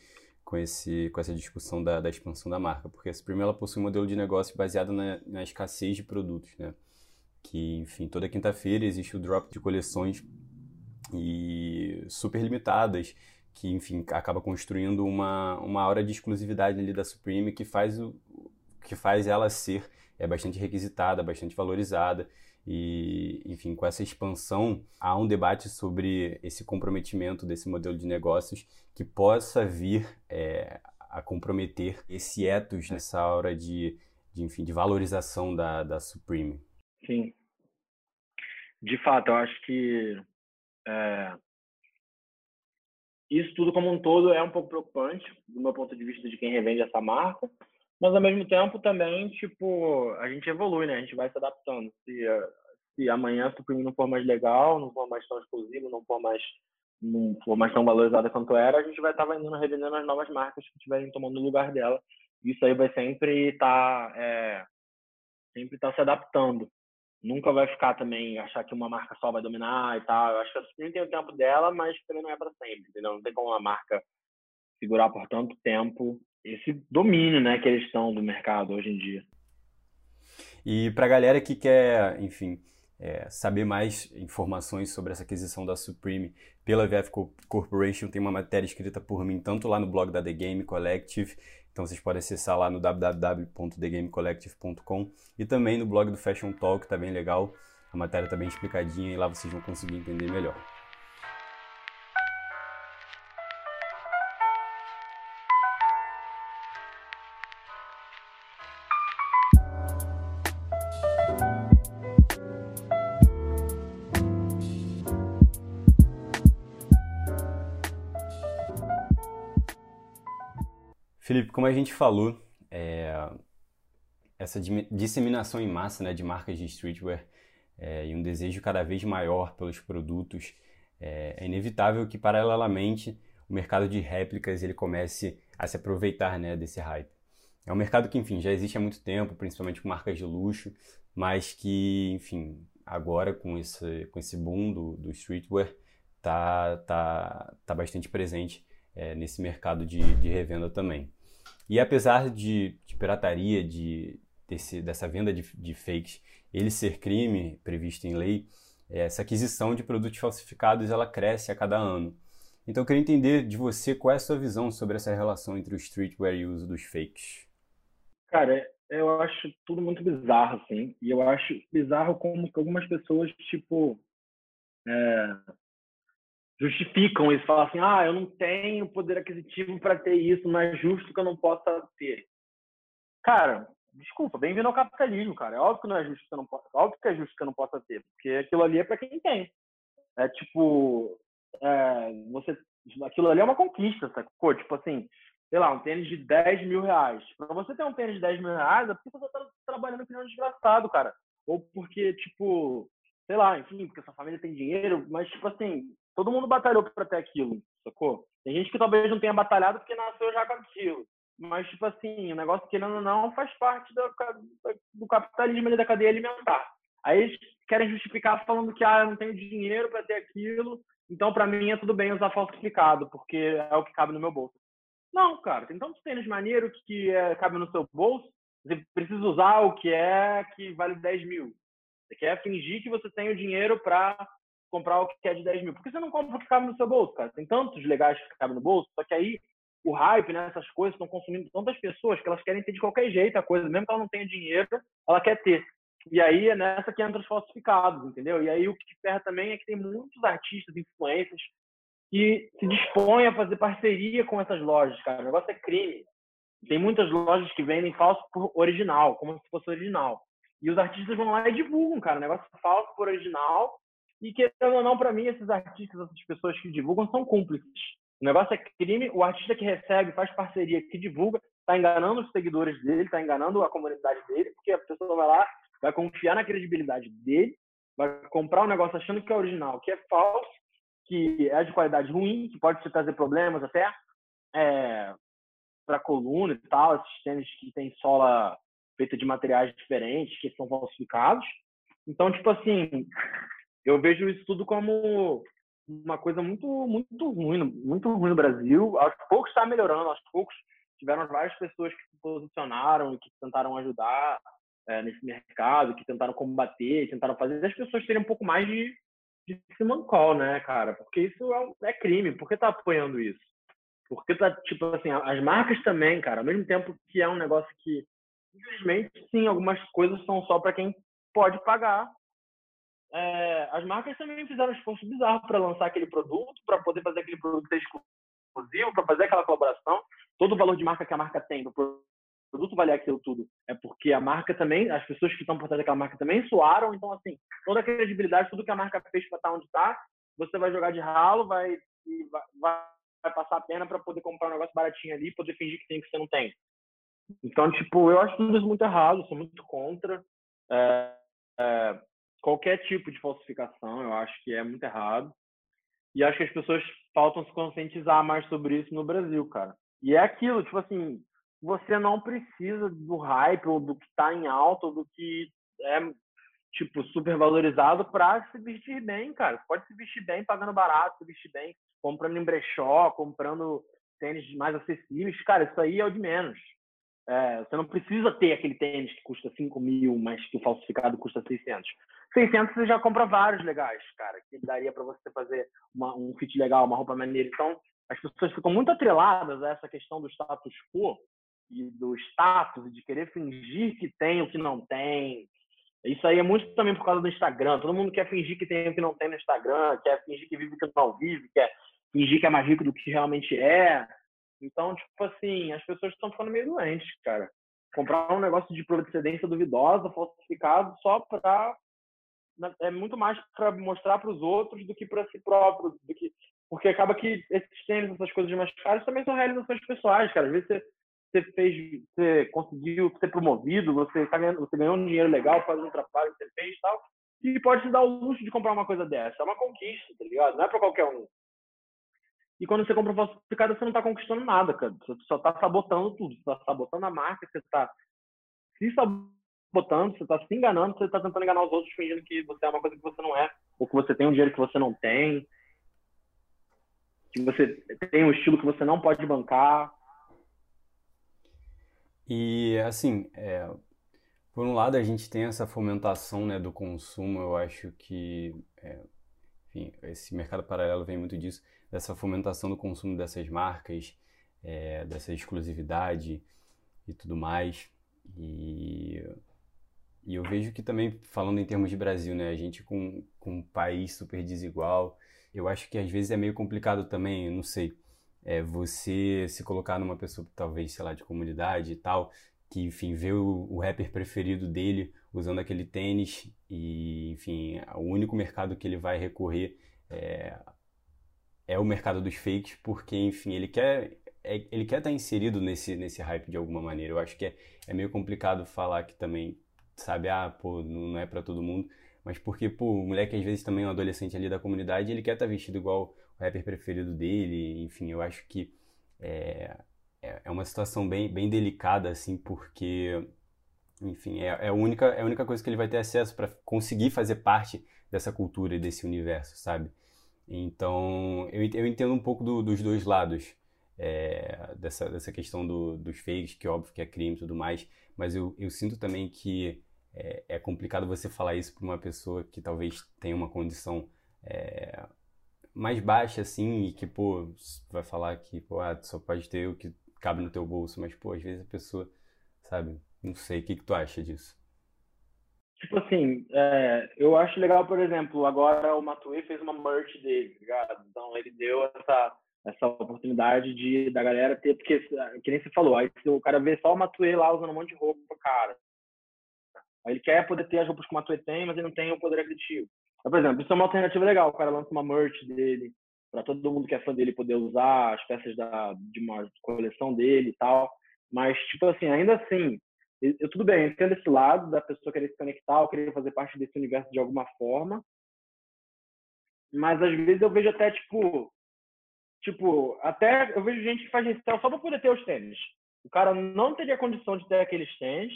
com, esse, com essa discussão da, da expansão da marca, porque a Supreme ela possui um modelo de negócio baseado na, na escassez de produtos, né? Que, enfim, toda quinta-feira existe o drop de coleções e super limitadas, que, enfim, acaba construindo uma, uma aura de exclusividade ali da Supreme que faz o, que faz ela ser é bastante requisitada, bastante valorizada. E, enfim, com essa expansão, há um debate sobre esse comprometimento desse modelo de negócios que possa vir é, a comprometer esse ethos nessa hora de, de, enfim, de valorização da, da Supreme. Sim. De fato, eu acho que é, isso tudo como um todo é um pouco preocupante, do meu ponto de vista de quem revende essa marca, mas ao mesmo tempo também, tipo, a gente evolui, né? A gente vai se adaptando. Se, se amanhã Supreme não for mais legal, não for mais tão exclusivo, não for mais não for mais tão valorizada quanto era, a gente vai estar vendendo, revendendo as novas marcas que estiverem tomando o lugar dela. Isso aí vai sempre estar tá, é, sempre estar tá se adaptando. Nunca vai ficar também achar que uma marca só vai dominar e tal. Eu acho que a Supreme tem o tempo dela, mas também não é para sempre, entendeu? Não tem como uma marca segurar por tanto tempo esse domínio, né, que eles estão do mercado hoje em dia. E para a galera que quer, enfim, é, saber mais informações sobre essa aquisição da Supreme pela VF Corporation, tem uma matéria escrita por mim, tanto lá no blog da The Game Collective, então vocês podem acessar lá no www.thegamecollective.com e também no blog do Fashion Talk, tá bem legal, a matéria tá bem explicadinha e lá vocês vão conseguir entender melhor. Felipe, como a gente falou, é, essa disseminação em massa né, de marcas de streetwear é, e um desejo cada vez maior pelos produtos, é, é, inevitável que, paralelamente, o mercado de réplicas ele comece a se aproveitar né, desse hype. É um mercado que, enfim, já existe há muito tempo, principalmente com marcas de luxo, mas que, enfim, agora com esse, com esse boom do, do streetwear, tá, tá, tá bastante presente é, nesse mercado de, de revenda também. E apesar de, de pirataria, de, desse, dessa venda de, de, fakes, ele ser crime previsto em lei, essa aquisição de produtos falsificados ela cresce a cada ano. Então eu queria entender de você qual é a sua visão sobre essa relação entre o streetwear e o uso dos fakes. Cara, eu acho tudo muito bizarro, assim. E eu acho bizarro como que algumas pessoas, tipo, é, justificam isso, falam assim, ah, eu não tenho poder aquisitivo para ter isso, não é justo que eu não possa ter. Cara, desculpa, bem-vindo ao capitalismo, cara. É óbvio que não é justo que eu não possa, óbvio que é justo que eu não possa ter, porque aquilo ali é para quem tem. É tipo, é, você, aquilo ali é uma conquista, sacou? Tipo assim, sei lá, um tênis de 10 mil reais. Para você ter um tênis de 10 mil reais, é porque você tá trabalhando que um desgraçado, cara. Ou porque, tipo, sei lá, enfim, porque sua família tem dinheiro, mas, tipo assim, todo mundo batalhou para ter aquilo, sacou? Tem gente que talvez não tenha batalhado porque nasceu já com aquilo. Mas, tipo assim, o negócio, querendo ou não, faz parte do, do capitalismo ali, da cadeia alimentar. Aí eles querem justificar falando que, ah, eu não tenho dinheiro para ter aquilo, então para mim é tudo bem usar falsificado, porque é o que cabe no meu bolso. Não, cara, tem tantos tênis maneiro que é, cabe no seu bolso, você precisa usar o que é que vale 10 mil. Você quer fingir que você tem o dinheiro para comprar o que é de 10 mil. Por que você não compra o que cabe no seu bolso, cara? Tem tantos legais que cabem no bolso, só que aí o hype, né, essas coisas estão consumindo tantas pessoas que elas querem ter de qualquer jeito a coisa, mesmo que ela não tenha dinheiro, ela quer ter. E aí é nessa que entra os falsificados, entendeu? E aí o que ferra também é que tem muitos artistas, influencers, que se dispõem a fazer parceria com essas lojas, cara. O negócio é crime. Tem muitas lojas que vendem falso por original, como se fosse original. E os artistas vão lá e divulgam, cara. O negócio é falso por original e querendo ou não, para mim, esses artistas, essas pessoas que divulgam, são cúmplices. O negócio é crime, o artista que recebe, faz parceria, que divulga, está enganando os seguidores dele, está enganando a comunidade dele, porque a pessoa vai lá, vai confiar na credibilidade dele, vai comprar um negócio achando que é original, que é falso, que é de qualidade ruim, que pode te trazer problemas até é, para coluna e tal, esses tênis que tem sola feita de materiais diferentes, que são falsificados. Então, tipo assim, eu vejo isso tudo como uma coisa muito muito ruim, muito ruim no Brasil. Aos poucos está melhorando, aos poucos tiveram várias pessoas que se posicionaram e que tentaram ajudar é, nesse mercado, que tentaram combater, tentaram fazer as pessoas terem um pouco mais de, de Simon Call, né, cara? Porque isso é, é crime. Por que tá apoiando isso? Porque tá, tipo assim, as marcas também, cara, ao mesmo tempo que é um negócio que infelizmente, sim, algumas coisas são só para quem pode pagar. É, as marcas também fizeram um esforço bizarro para lançar aquele produto, para poder fazer aquele produto exclusivo, para fazer aquela colaboração. Todo o valor de marca que a marca tem no produto valer aquilo tudo é porque a marca também, as pessoas que estão por trás daquela marca também suaram. Então, assim, toda a credibilidade, tudo que a marca fez para estar onde está, você vai jogar de ralo, vai, vai, vai passar a pena para poder comprar um negócio baratinho ali, poder fingir que tem que você não tem. Então, tipo, eu acho tudo isso muito errado, sou muito contra. É, é, qualquer tipo de falsificação, eu acho que é muito errado. E acho que as pessoas faltam se conscientizar mais sobre isso no Brasil, cara. E é aquilo, tipo assim, você não precisa do hype ou do que está em alta ou do que é tipo super valorizado para se vestir bem, cara. Você pode se vestir bem pagando barato, se vestir bem comprando em brechó, comprando tênis mais acessíveis, cara. Isso aí é o de menos. É, você não precisa ter aquele tênis que custa 5 mil, mas que o falsificado custa 600. 600 você já compra vários legais, cara, que daria para você fazer uma, um fit legal, uma roupa maneira. Então, as pessoas ficam muito atreladas a essa questão do status quo e do status, de querer fingir que tem o que não tem. Isso aí é muito também por causa do Instagram. Todo mundo quer fingir que tem o que não tem no Instagram, quer fingir que vive o que não vive, quer fingir que é mais rico do que realmente é. Então, tipo assim, as pessoas estão ficando meio doentes, cara. Comprar um negócio de procedência duvidosa, falsificado, só para é muito mais para mostrar para os outros do que para si próprio, do que porque acaba que esses tênis, essas coisas mais caras também são realizações pessoais, cara. Às vezes você você fez, você conseguiu ser promovido, você, tá ganhando, você ganhou um dinheiro legal fazendo um trabalho que você fez e tal, e pode se dar o luxo de comprar uma coisa dessa. É uma conquista, tá ligado? Não é para qualquer um. E quando você compra falsificado, você não está conquistando nada, cara. Você só está sabotando tudo. Você está sabotando a marca, você está se sabotando, você está se enganando, você está tentando enganar os outros fingindo que você é uma coisa que você não é, ou que você tem um dinheiro que você não tem, que você tem um estilo que você não pode bancar. E assim, é, por um lado a gente tem essa fomentação né, do consumo, eu acho que é, enfim, esse mercado paralelo vem muito disso, dessa fomentação do consumo dessas marcas, é, dessa exclusividade e tudo mais. E, e eu vejo que também, falando em termos de Brasil, né, a gente com, com um país super desigual, eu acho que às vezes é meio complicado também, não sei, é, você se colocar numa pessoa, talvez, sei lá, de comunidade e tal, que, enfim, vê o, o rapper preferido dele usando aquele tênis e, enfim, o único mercado que ele vai recorrer é, é o mercado dos fakes, porque, enfim, ele quer é, ele quer estar inserido nesse, nesse hype de alguma maneira. Eu acho que é, é meio complicado falar que também, sabe, ah, pô, não, é para todo mundo, mas porque, pô, o moleque às vezes também é um adolescente ali da comunidade, ele quer estar vestido igual o rapper preferido dele, enfim, eu acho que é, é, é uma situação bem, bem delicada, assim, porque, enfim, é, é, a única, é a única coisa que ele vai ter acesso para conseguir fazer parte dessa cultura e desse universo, sabe? Então, eu, eu entendo um pouco do, dos dois lados é, dessa, dessa questão do, dos fakes, que óbvio que é crime e tudo mais, mas eu, eu sinto também que é, é complicado você falar isso para uma pessoa que talvez tenha uma condição é, mais baixa, assim, e que, pô, vai falar que, pô, ah, só pode ter o que cabe no teu bolso, mas, pô, às vezes a pessoa, sabe, não sei, o que, que tu acha disso? Tipo assim, é, eu acho legal, por exemplo, agora o Matuê fez uma merch dele, tá ligado? Então ele deu essa, essa oportunidade de da galera ter, porque, que nem você falou, aí o cara vê só o Matuê lá usando um monte de roupa, cara. Aí ele quer poder ter as roupas que o Matuê tem, mas ele não tem o poder aquisitivo. Então, por exemplo, isso é uma alternativa legal. O cara lança uma merch dele, para todo mundo que é fã dele poder usar as peças da, de uma coleção dele e tal. Mas, tipo assim, ainda assim, eu, tudo bem, eu entendo esse lado da pessoa querer se conectar ou querer fazer parte desse universo de alguma forma. Mas às vezes eu vejo até, tipo, tipo, até eu vejo gente que faz resell só para poder ter os tênis. O cara não teria condição de ter aqueles tênis,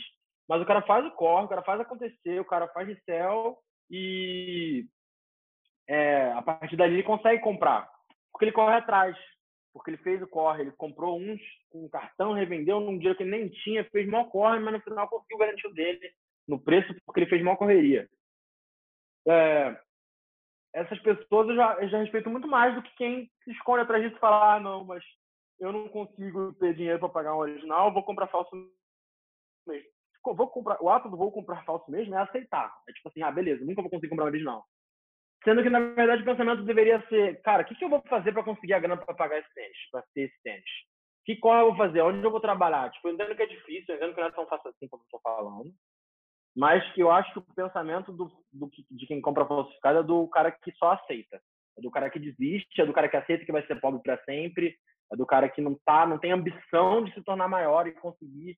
mas o cara faz o corre, o cara faz acontecer, o cara faz resell e é, a partir dali ele consegue comprar, porque ele corre atrás, porque ele fez o corre, ele comprou uns um cartão, revendeu num dia que ele nem tinha, fez mal corre, mas no final conseguiu garantir o dele no preço porque ele fez mal correria. É, essas pessoas eu já, eu já respeito muito mais do que quem se esconde atrás disso e fala, ah, não, mas eu não consigo ter dinheiro para pagar um original, vou comprar falso mesmo. vou comprar, o ato do vou comprar falso mesmo é aceitar. É tipo assim, ah, beleza, nunca vou conseguir comprar original. Sendo que, na verdade, o pensamento deveria ser, cara, o que, que eu vou fazer para conseguir a grana para pagar esse tênis, para ter esse tênis? Que qual eu vou fazer? Onde eu vou trabalhar? Tipo, eu entendo que é difícil, eu entendo que não é tão fácil assim como eu estou falando. Mas que eu acho que o pensamento do, do, de quem compra falsificado é do cara que só aceita. É do cara que desiste, é do cara que aceita que vai ser pobre para sempre, é do cara que não tá, não tem ambição de se tornar maior e conseguir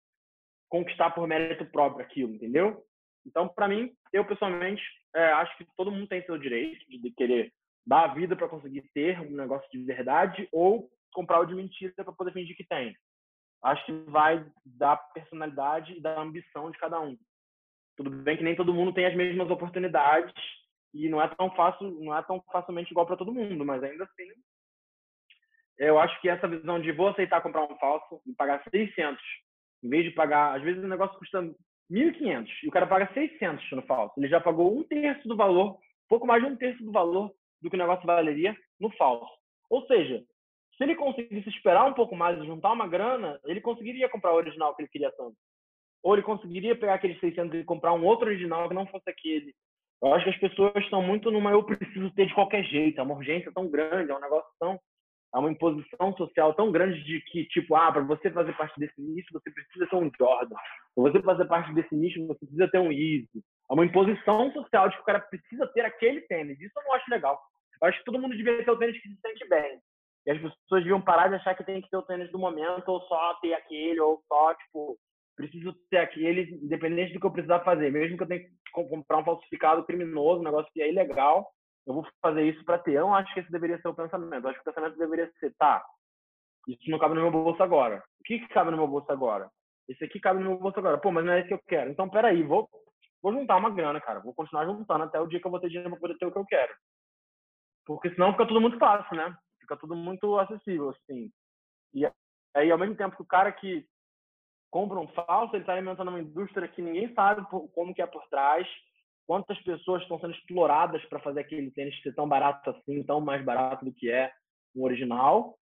conquistar por mérito próprio aquilo, entendeu? Então, para mim, eu pessoalmente é, acho que todo mundo tem seu direito de querer dar a vida para conseguir ter um negócio de verdade ou comprar o de mentira para poder fingir que tem. Acho que vai da personalidade e da ambição de cada um. Tudo bem que nem todo mundo tem as mesmas oportunidades e não é tão fácil, não é tão facilmente igual para todo mundo, mas ainda assim, eu acho que essa visão de vou aceitar comprar um falso e pagar 600 em vez de pagar, às vezes o negócio custa 1.500 e o cara paga 600 no falso. Ele já pagou um terço do valor, pouco mais de um terço do valor do que o negócio valeria no falso. Ou seja, se ele conseguisse esperar um pouco mais e juntar uma grana, ele conseguiria comprar o original que ele queria tanto. Ou ele conseguiria pegar aqueles 600 e comprar um outro original que não fosse aquele. Eu acho que as pessoas estão muito numa eu preciso ter de qualquer jeito. É uma urgência tão grande, é um negócio tão há uma imposição social tão grande de que, tipo, ah, para você fazer parte desse nicho, você precisa ter um Jordan. Para você fazer parte desse nicho, você precisa ter um Easy. Há uma imposição social de que o cara precisa ter aquele tênis. Isso eu não acho legal. Eu acho que todo mundo devia ter o tênis que se sente bem. E as pessoas deviam parar de achar que tem que ter o tênis do momento, ou só ter aquele, ou só, tipo, preciso ter aquele, independente do que eu precisar fazer. Mesmo que eu tenha que comprar um falsificado criminoso, um negócio que é ilegal, eu vou fazer isso para ter. Eu não acho que esse deveria ser o pensamento. Eu acho que o pensamento deveria ser, tá, isso não cabe no meu bolso agora. O que, que cabe no meu bolso agora? Esse aqui cabe no meu bolso agora. Pô, mas não é isso que eu quero. Então, peraí, vou, vou juntar uma grana, cara. Vou continuar juntando até o dia que eu vou ter dinheiro para poder ter o que eu quero. Porque senão fica tudo muito fácil, né? Fica tudo muito acessível, assim. E aí, ao mesmo tempo que o cara que compra um falso, ele está alimentando uma indústria que ninguém sabe como que é por trás, quantas pessoas estão sendo exploradas para fazer aquele tênis ser tão barato assim, tão mais barato do que é o original.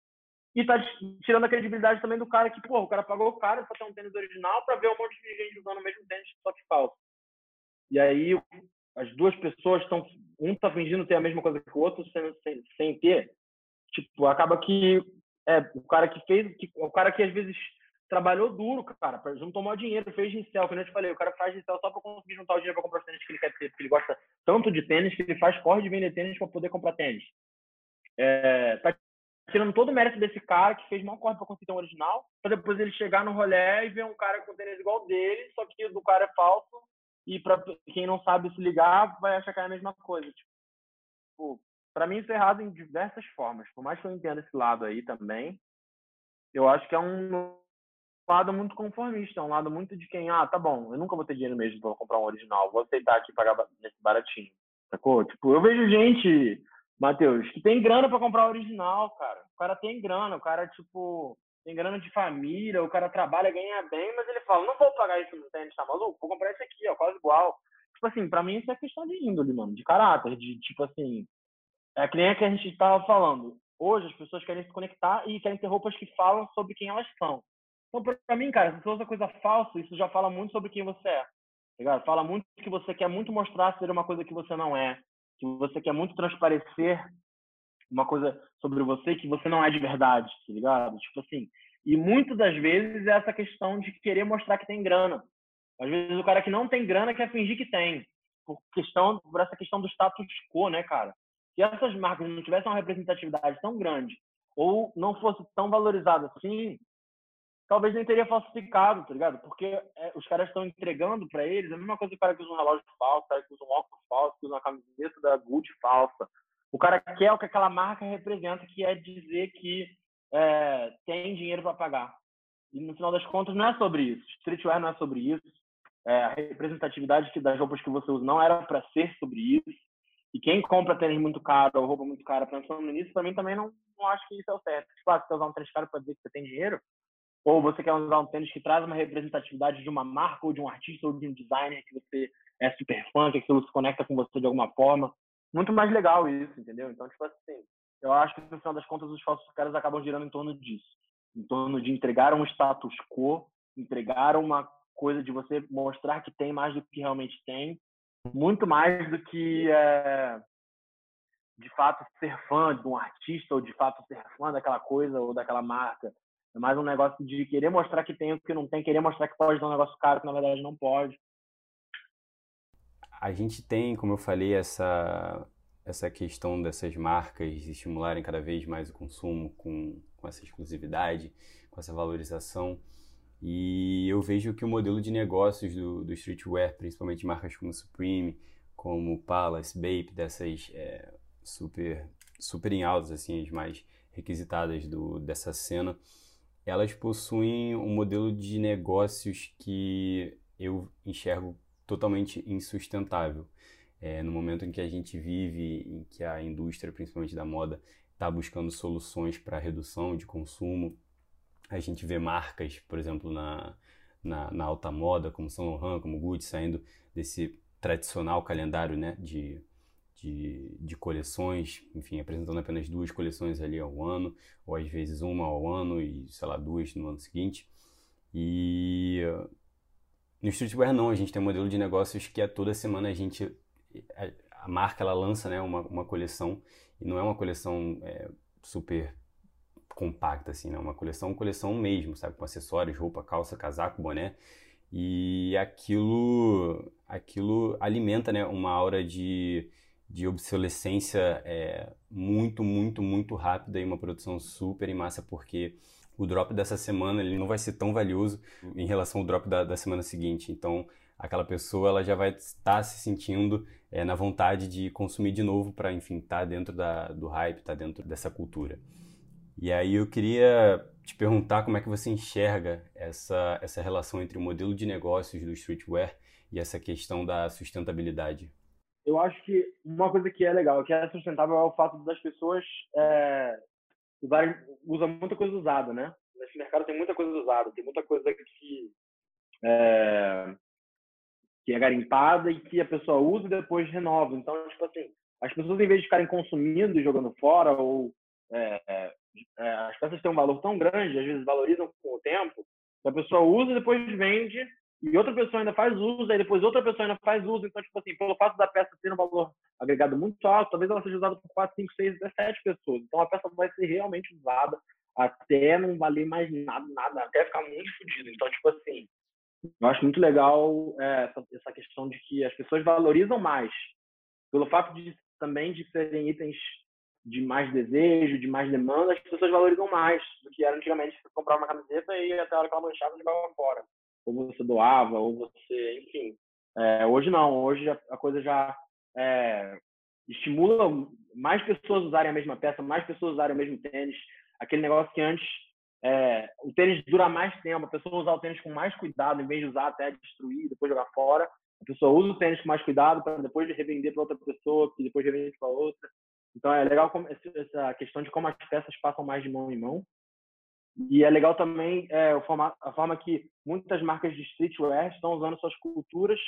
E tá tirando a credibilidade também do cara que, pô, o cara pagou caro para ter um tênis original para ver um monte de gente usando o mesmo tênis, só que falso. E aí as duas pessoas estão, um tá fingindo ter a mesma coisa que o outro sem, sem, sem ter. Tipo, acaba que é, o cara que fez, que, o cara que às vezes trabalhou duro, cara, juntou maior dinheiro, fez gincel, como eu te falei, o cara faz gincel só para conseguir juntar o dinheiro para comprar os tênis que ele quer ter, porque ele gosta tanto de tênis que ele faz corre de vender tênis para poder comprar tênis. É, tá tirando todo o mérito desse cara que fez mal corre para conseguir um original, para depois ele chegar no rolê e ver um cara com tênis igual dele, só que o do cara é falso e para quem não sabe se ligar vai achar que é a mesma coisa. Tipo, para mim isso é errado em diversas formas. Por mais que eu entenda esse lado aí também, eu acho que é um lado muito conformista, é um lado muito de quem, ah, tá bom, eu nunca vou ter dinheiro mesmo para comprar um original, vou aceitar aqui pagar nesse baratinho, sacou? Tipo, eu vejo gente, Matheus, que tem grana para comprar original, cara. O cara tem grana, o cara, tipo, tem grana de família, o cara trabalha, ganha bem, mas ele fala, não vou pagar isso no tênis, tá maluco? Vou comprar esse aqui, ó, quase igual. Tipo assim, pra mim isso é questão de índole, mano, de caráter, de, tipo assim, é que nem a que a gente tava falando. Hoje as pessoas querem se conectar e querem ter roupas que falam sobre quem elas são. Então, para mim, cara, se você usa coisa falsa, isso já fala muito sobre quem você é. Tá? Fala muito que você quer muito mostrar ser uma coisa que você não é. Que você quer muito transparecer uma coisa sobre você que você não é de verdade, tá ligado? Tipo assim. E muitas das vezes é essa questão de querer mostrar que tem grana. Às vezes o cara que não tem grana quer fingir que tem. Por, questão, por essa questão do status quo, né, cara? Se essas marcas não tivessem uma representatividade tão grande ou não fosse tão valorizada assim, talvez nem teria falsificado, tá ligado? Porque é, os caras estão entregando para eles a mesma coisa que o cara que usa um relógio falso, o cara que usa um óculos falso, que usa uma camiseta da Gucci falsa. O cara quer o que aquela marca representa, que é dizer que é, tem dinheiro para pagar. E no final das contas não é sobre isso. Streetwear não é sobre isso. É, a representatividade das roupas que você usa não era para ser sobre isso. E quem compra tênis muito caro ou roupa muito cara pensando nisso, para mim também não, não acho que isso é o certo. Tipo, ah, se você usar um tênis caro para dizer que você tem dinheiro, ou você quer usar um tênis que traz uma representatividade de uma marca ou de um artista ou de um designer que você é super fã, que aquilo se conecta com você de alguma forma. Muito mais legal isso, entendeu? Então, tipo assim, eu acho que no final das contas os falsos caras acabam girando em torno disso. Em torno de entregar um status quo, entregar uma coisa de você mostrar que tem mais do que realmente tem, muito mais do que é, de fato ser fã de um artista ou de fato ser fã daquela coisa ou daquela marca. É mais um negócio de querer mostrar que tem o que não tem, querer mostrar que pode dar um negócio caro que na verdade não pode. A gente tem, como eu falei, essa essa questão dessas marcas estimularem cada vez mais o consumo com, com essa exclusividade, com essa valorização. E eu vejo que o modelo de negócios do, do streetwear, principalmente marcas como Supreme, como Palace, Bape, dessas é, super super em altas, assim, as mais requisitadas do, dessa cena, elas possuem um modelo de negócios que eu enxergo totalmente insustentável. É, no momento em que a gente vive, em que a indústria, principalmente da moda, está buscando soluções para redução de consumo, a gente vê marcas, por exemplo, na, na, na, alta moda, como Saint Laurent, como Gucci, saindo desse tradicional calendário né, de, de, de, coleções, enfim, apresentando apenas duas coleções ali ao ano, ou às vezes uma ao ano e, sei lá, duas no ano seguinte. E no streetwear não, a gente tem um modelo de negócios que a toda semana a gente, a, a marca ela lança né, uma, uma coleção, e não é uma coleção é, super compacta, assim, né? Uma coleção, coleção mesmo, sabe? Com acessórios, roupa, calça, casaco, boné. E aquilo, aquilo alimenta, né? Uma aura de, de obsolescência é, muito, muito, muito rápida e uma produção super em massa, porque o drop dessa semana ele não vai ser tão valioso em relação ao drop da, da semana seguinte. Então, aquela pessoa ela já vai estar se sentindo é, na vontade de consumir de novo para, enfim, estar tá dentro da, do hype, estar tá dentro dessa cultura. E aí eu queria te perguntar como é que você enxerga essa, essa relação entre o modelo de negócios do streetwear e essa questão da sustentabilidade eu acho que uma coisa que é legal, que é sustentável, é o fato das pessoas é, usarem, muita coisa usada, né? Nesse mercado tem muita coisa usada, tem muita coisa que é, que é garimpada e que a pessoa usa e depois renova. Então, tipo assim, as pessoas em vez de ficarem consumindo e jogando fora ou é, é, é as peças têm um valor tão grande, às vezes valorizam com o tempo, a pessoa usa e depois vende e outra pessoa ainda faz uso, aí depois outra pessoa ainda faz uso. Então, tipo assim, pelo fato da peça ter um valor agregado muito alto, talvez ela seja usada por 4, 5, 6, 17 pessoas. Então, a peça vai ser realmente usada até não valer mais nada, nada, até ficar muito fodido. Então, tipo assim, eu acho muito legal é, essa, essa questão de que as pessoas valorizam mais pelo fato de também de serem itens de mais desejo, de mais demanda, as pessoas valorizam mais do que era antigamente você comprava uma camiseta e até a hora que ela manchava, jogava fora ou você doava, ou você, enfim. É, hoje não, hoje a, coisa já é, estimula mais pessoas usarem a mesma peça, mais pessoas usarem o mesmo tênis. Aquele negócio que antes é, o tênis dura mais tempo, a pessoa usar o tênis com mais cuidado, em vez de usar até destruir, depois jogar fora. A pessoa usa o tênis com mais cuidado para depois de revender para outra pessoa, que depois revende para outra. Então é legal essa questão de como as peças passam mais de mão em mão. E é legal também é, a forma que muitas marcas de streetwear estão usando suas culturas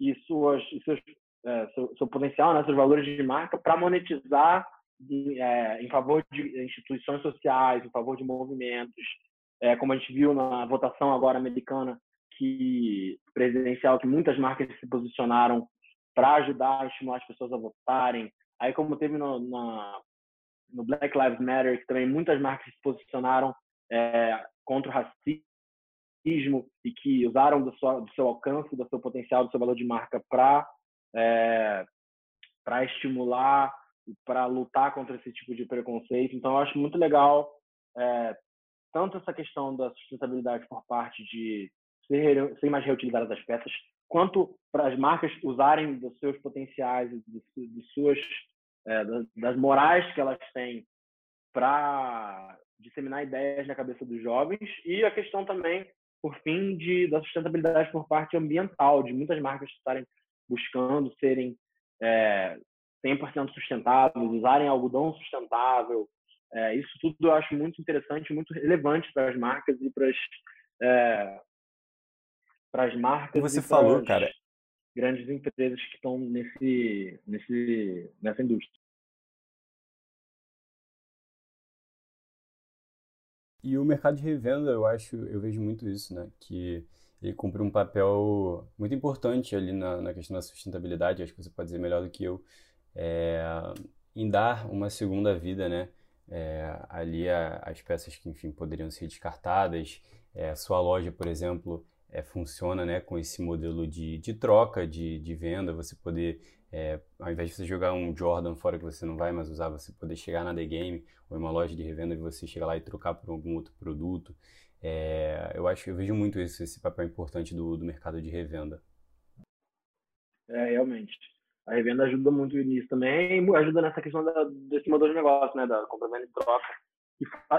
e suas, e seus, é, seu, seu, potencial, né, seus valores de marca para monetizar em, é, em, favor de instituições sociais, em favor de movimentos, é, como a gente viu na votação agora americana que presidencial, que muitas marcas se posicionaram para ajudar a estimular as pessoas a votarem. Aí como teve no, na, no Black Lives Matter, que também muitas marcas se posicionaram é, contra o racismo e que usaram do seu, do seu, alcance, do seu potencial, do seu valor de marca para é, para estimular, para lutar contra esse tipo de preconceito. Então, eu acho muito legal é, tanto essa questão da sustentabilidade por parte de ser, ser mais reutilizadas as peças, quanto para as marcas usarem dos seus potenciais, de, de suas é, das morais que elas têm para disseminar ideias na cabeça dos jovens e a questão também, por fim, de, da sustentabilidade por parte ambiental, de muitas marcas estarem buscando serem é, 100% sustentáveis, usarem algodão sustentável. É, isso tudo eu acho muito interessante, muito relevante para as marcas e para as é, para as marcas. Você falou, cara. Grandes empresas que estão nesse, nesse, nessa indústria. E o mercado de revenda, eu acho, eu vejo muito isso, né? Que ele cumpre um papel muito importante ali na, na questão da sustentabilidade, acho que você pode dizer melhor do que eu, é, em dar uma segunda vida, né? É, ali a, as peças que, enfim, poderiam ser descartadas. É, sua loja, por exemplo, é, funciona né, com esse modelo de, de troca, de, de venda, você poder, é, ao invés de você jogar um Jordan fora que você não vai mais usar, você poder chegar na The Game ou em uma loja de revenda e você chegar lá e trocar por algum outro produto. É, eu acho que eu vejo muito esse, esse papel importante do, do mercado de revenda. É, realmente. A revenda ajuda muito nisso também, ajuda nessa questão da, desse modelo de negócio, né, da compra, venda e troca.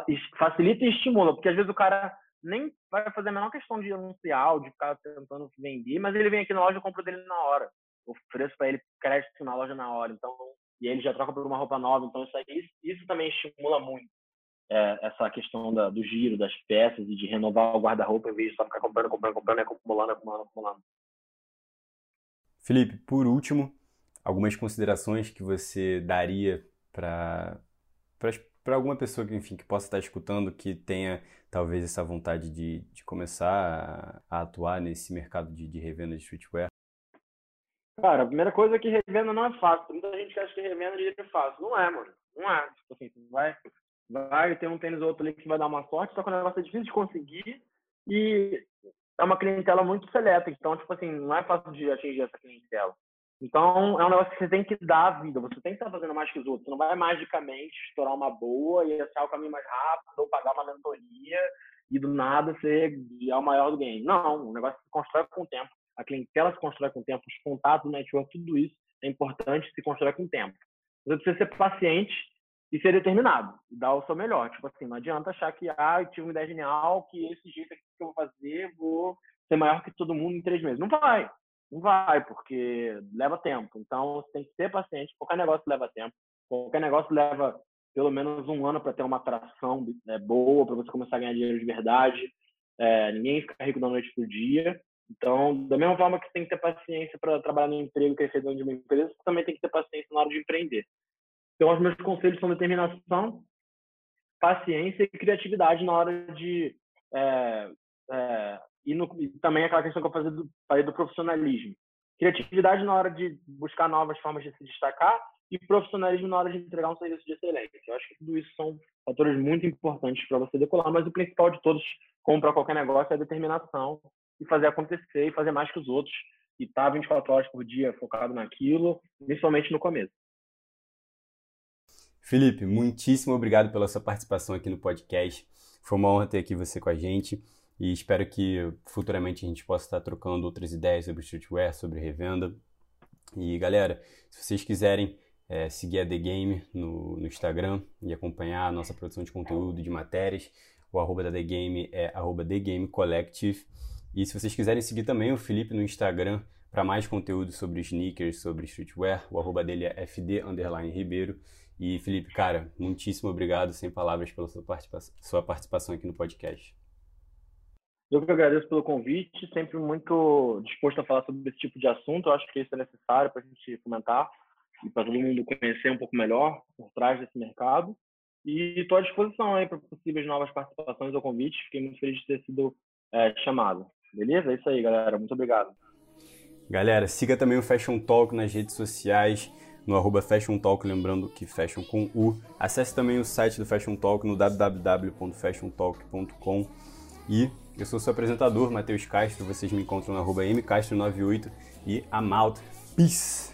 E facilita e estimula, porque às vezes o cara nem vai fazer a menor questão de anunciar ou de ficar tentando vender, mas ele vem aqui na loja e compra dele na hora. Ofereço para ele crédito na loja na hora. Então, e ele já troca por uma roupa nova. Então, isso, aí, isso, também estimula muito é, essa questão da, do giro das peças e de renovar o guarda-roupa em vez de só ficar comprando, comprando, comprando, acumulando, acumulando, acumulando. Felipe, por último, algumas considerações que você daria para para alguma pessoa que, enfim, que possa estar escutando, que tenha talvez essa vontade de, de começar a, a atuar nesse mercado de, de, revenda de streetwear? Cara, a primeira coisa é que revenda não é fácil. Muita gente acha que revenda é fácil. Não é, mano. Não é. Tipo assim, vai, vai ter um tênis ou outro ali que vai dar uma sorte, só que o negócio é difícil de conseguir e é uma clientela muito seleta. Então, tipo assim, não é fácil de atingir essa clientela. Então, é um negócio que você tem que dar a vida. Você tem que estar fazendo mais que os outros. Você não vai magicamente estourar uma boa e achar o caminho mais rápido ou pagar uma mentoria e do nada ser é o maior do game. Não, o negócio se constrói com o tempo. A clientela se constrói com o tempo, os contatos, o network, tudo isso é importante se constrói com o tempo. Você precisa ser paciente e ser determinado, e dar o seu melhor. Tipo assim, não adianta achar que, ah, eu tive uma ideia genial, que esse jeito aqui que eu vou fazer, vou ser maior que todo mundo em três meses. Não vai. Não vai, porque leva tempo. Então, você tem que ser paciente. Qualquer negócio leva tempo. Qualquer negócio leva pelo menos um ano para ter uma atração é, boa, para você começar a ganhar dinheiro de verdade. É, ninguém fica rico da noite para dia. Então, da mesma forma que você tem que ter paciência para trabalhar no emprego crescer dentro de uma empresa, você também tem que ter paciência na hora de empreender. Então, os meus conselhos são determinação, paciência e criatividade na hora de é, é, e, no, e também aquela questão que eu falei do, falei do profissionalismo. Criatividade na hora de buscar novas formas de se destacar e profissionalismo na hora de entregar um serviço de excelência. Eu acho que tudo isso são fatores muito importantes para você decolar, mas o principal de todos, como para qualquer negócio, é a determinação e fazer acontecer e fazer mais que os outros e estar tá 24 horas por dia focado naquilo, principalmente no começo. Felipe, muitíssimo obrigado pela sua participação aqui no podcast. Foi uma honra ter aqui você com a gente e espero que futuramente a gente possa estar trocando outras ideias sobre streetwear, sobre revenda. E galera, se vocês quiserem é, seguir a The Game no, no, Instagram e acompanhar a nossa produção de conteúdo, de matérias, o arroba da The Game é arroba The Game Collective. E se vocês quiserem seguir também o Felipe no Instagram para mais conteúdo sobre sneakers, sobre streetwear, o arroba dele é fd ribeiro. E Felipe, cara, muitíssimo obrigado, sem palavras, pela sua participação, sua participação aqui no podcast. Eu que agradeço pelo convite, sempre muito disposto a falar sobre esse tipo de assunto. Eu acho que isso é necessário para a gente comentar e para todo mundo conhecer um pouco melhor por trás desse mercado. E estou à disposição aí para possíveis novas participações ou convites. Fiquei muito feliz de ter sido é, chamado. Beleza? É isso aí, galera. Muito obrigado. Galera, siga também o Fashion Talk nas redes sociais, no arroba Fashion Talk, lembrando que Fashion com U. Acesse também o site do Fashion Talk no www.fashiontalk.com e eu sou seu apresentador, Matheus Castro. Vocês me encontram no arroba mcastro98 e I'm out. Peace!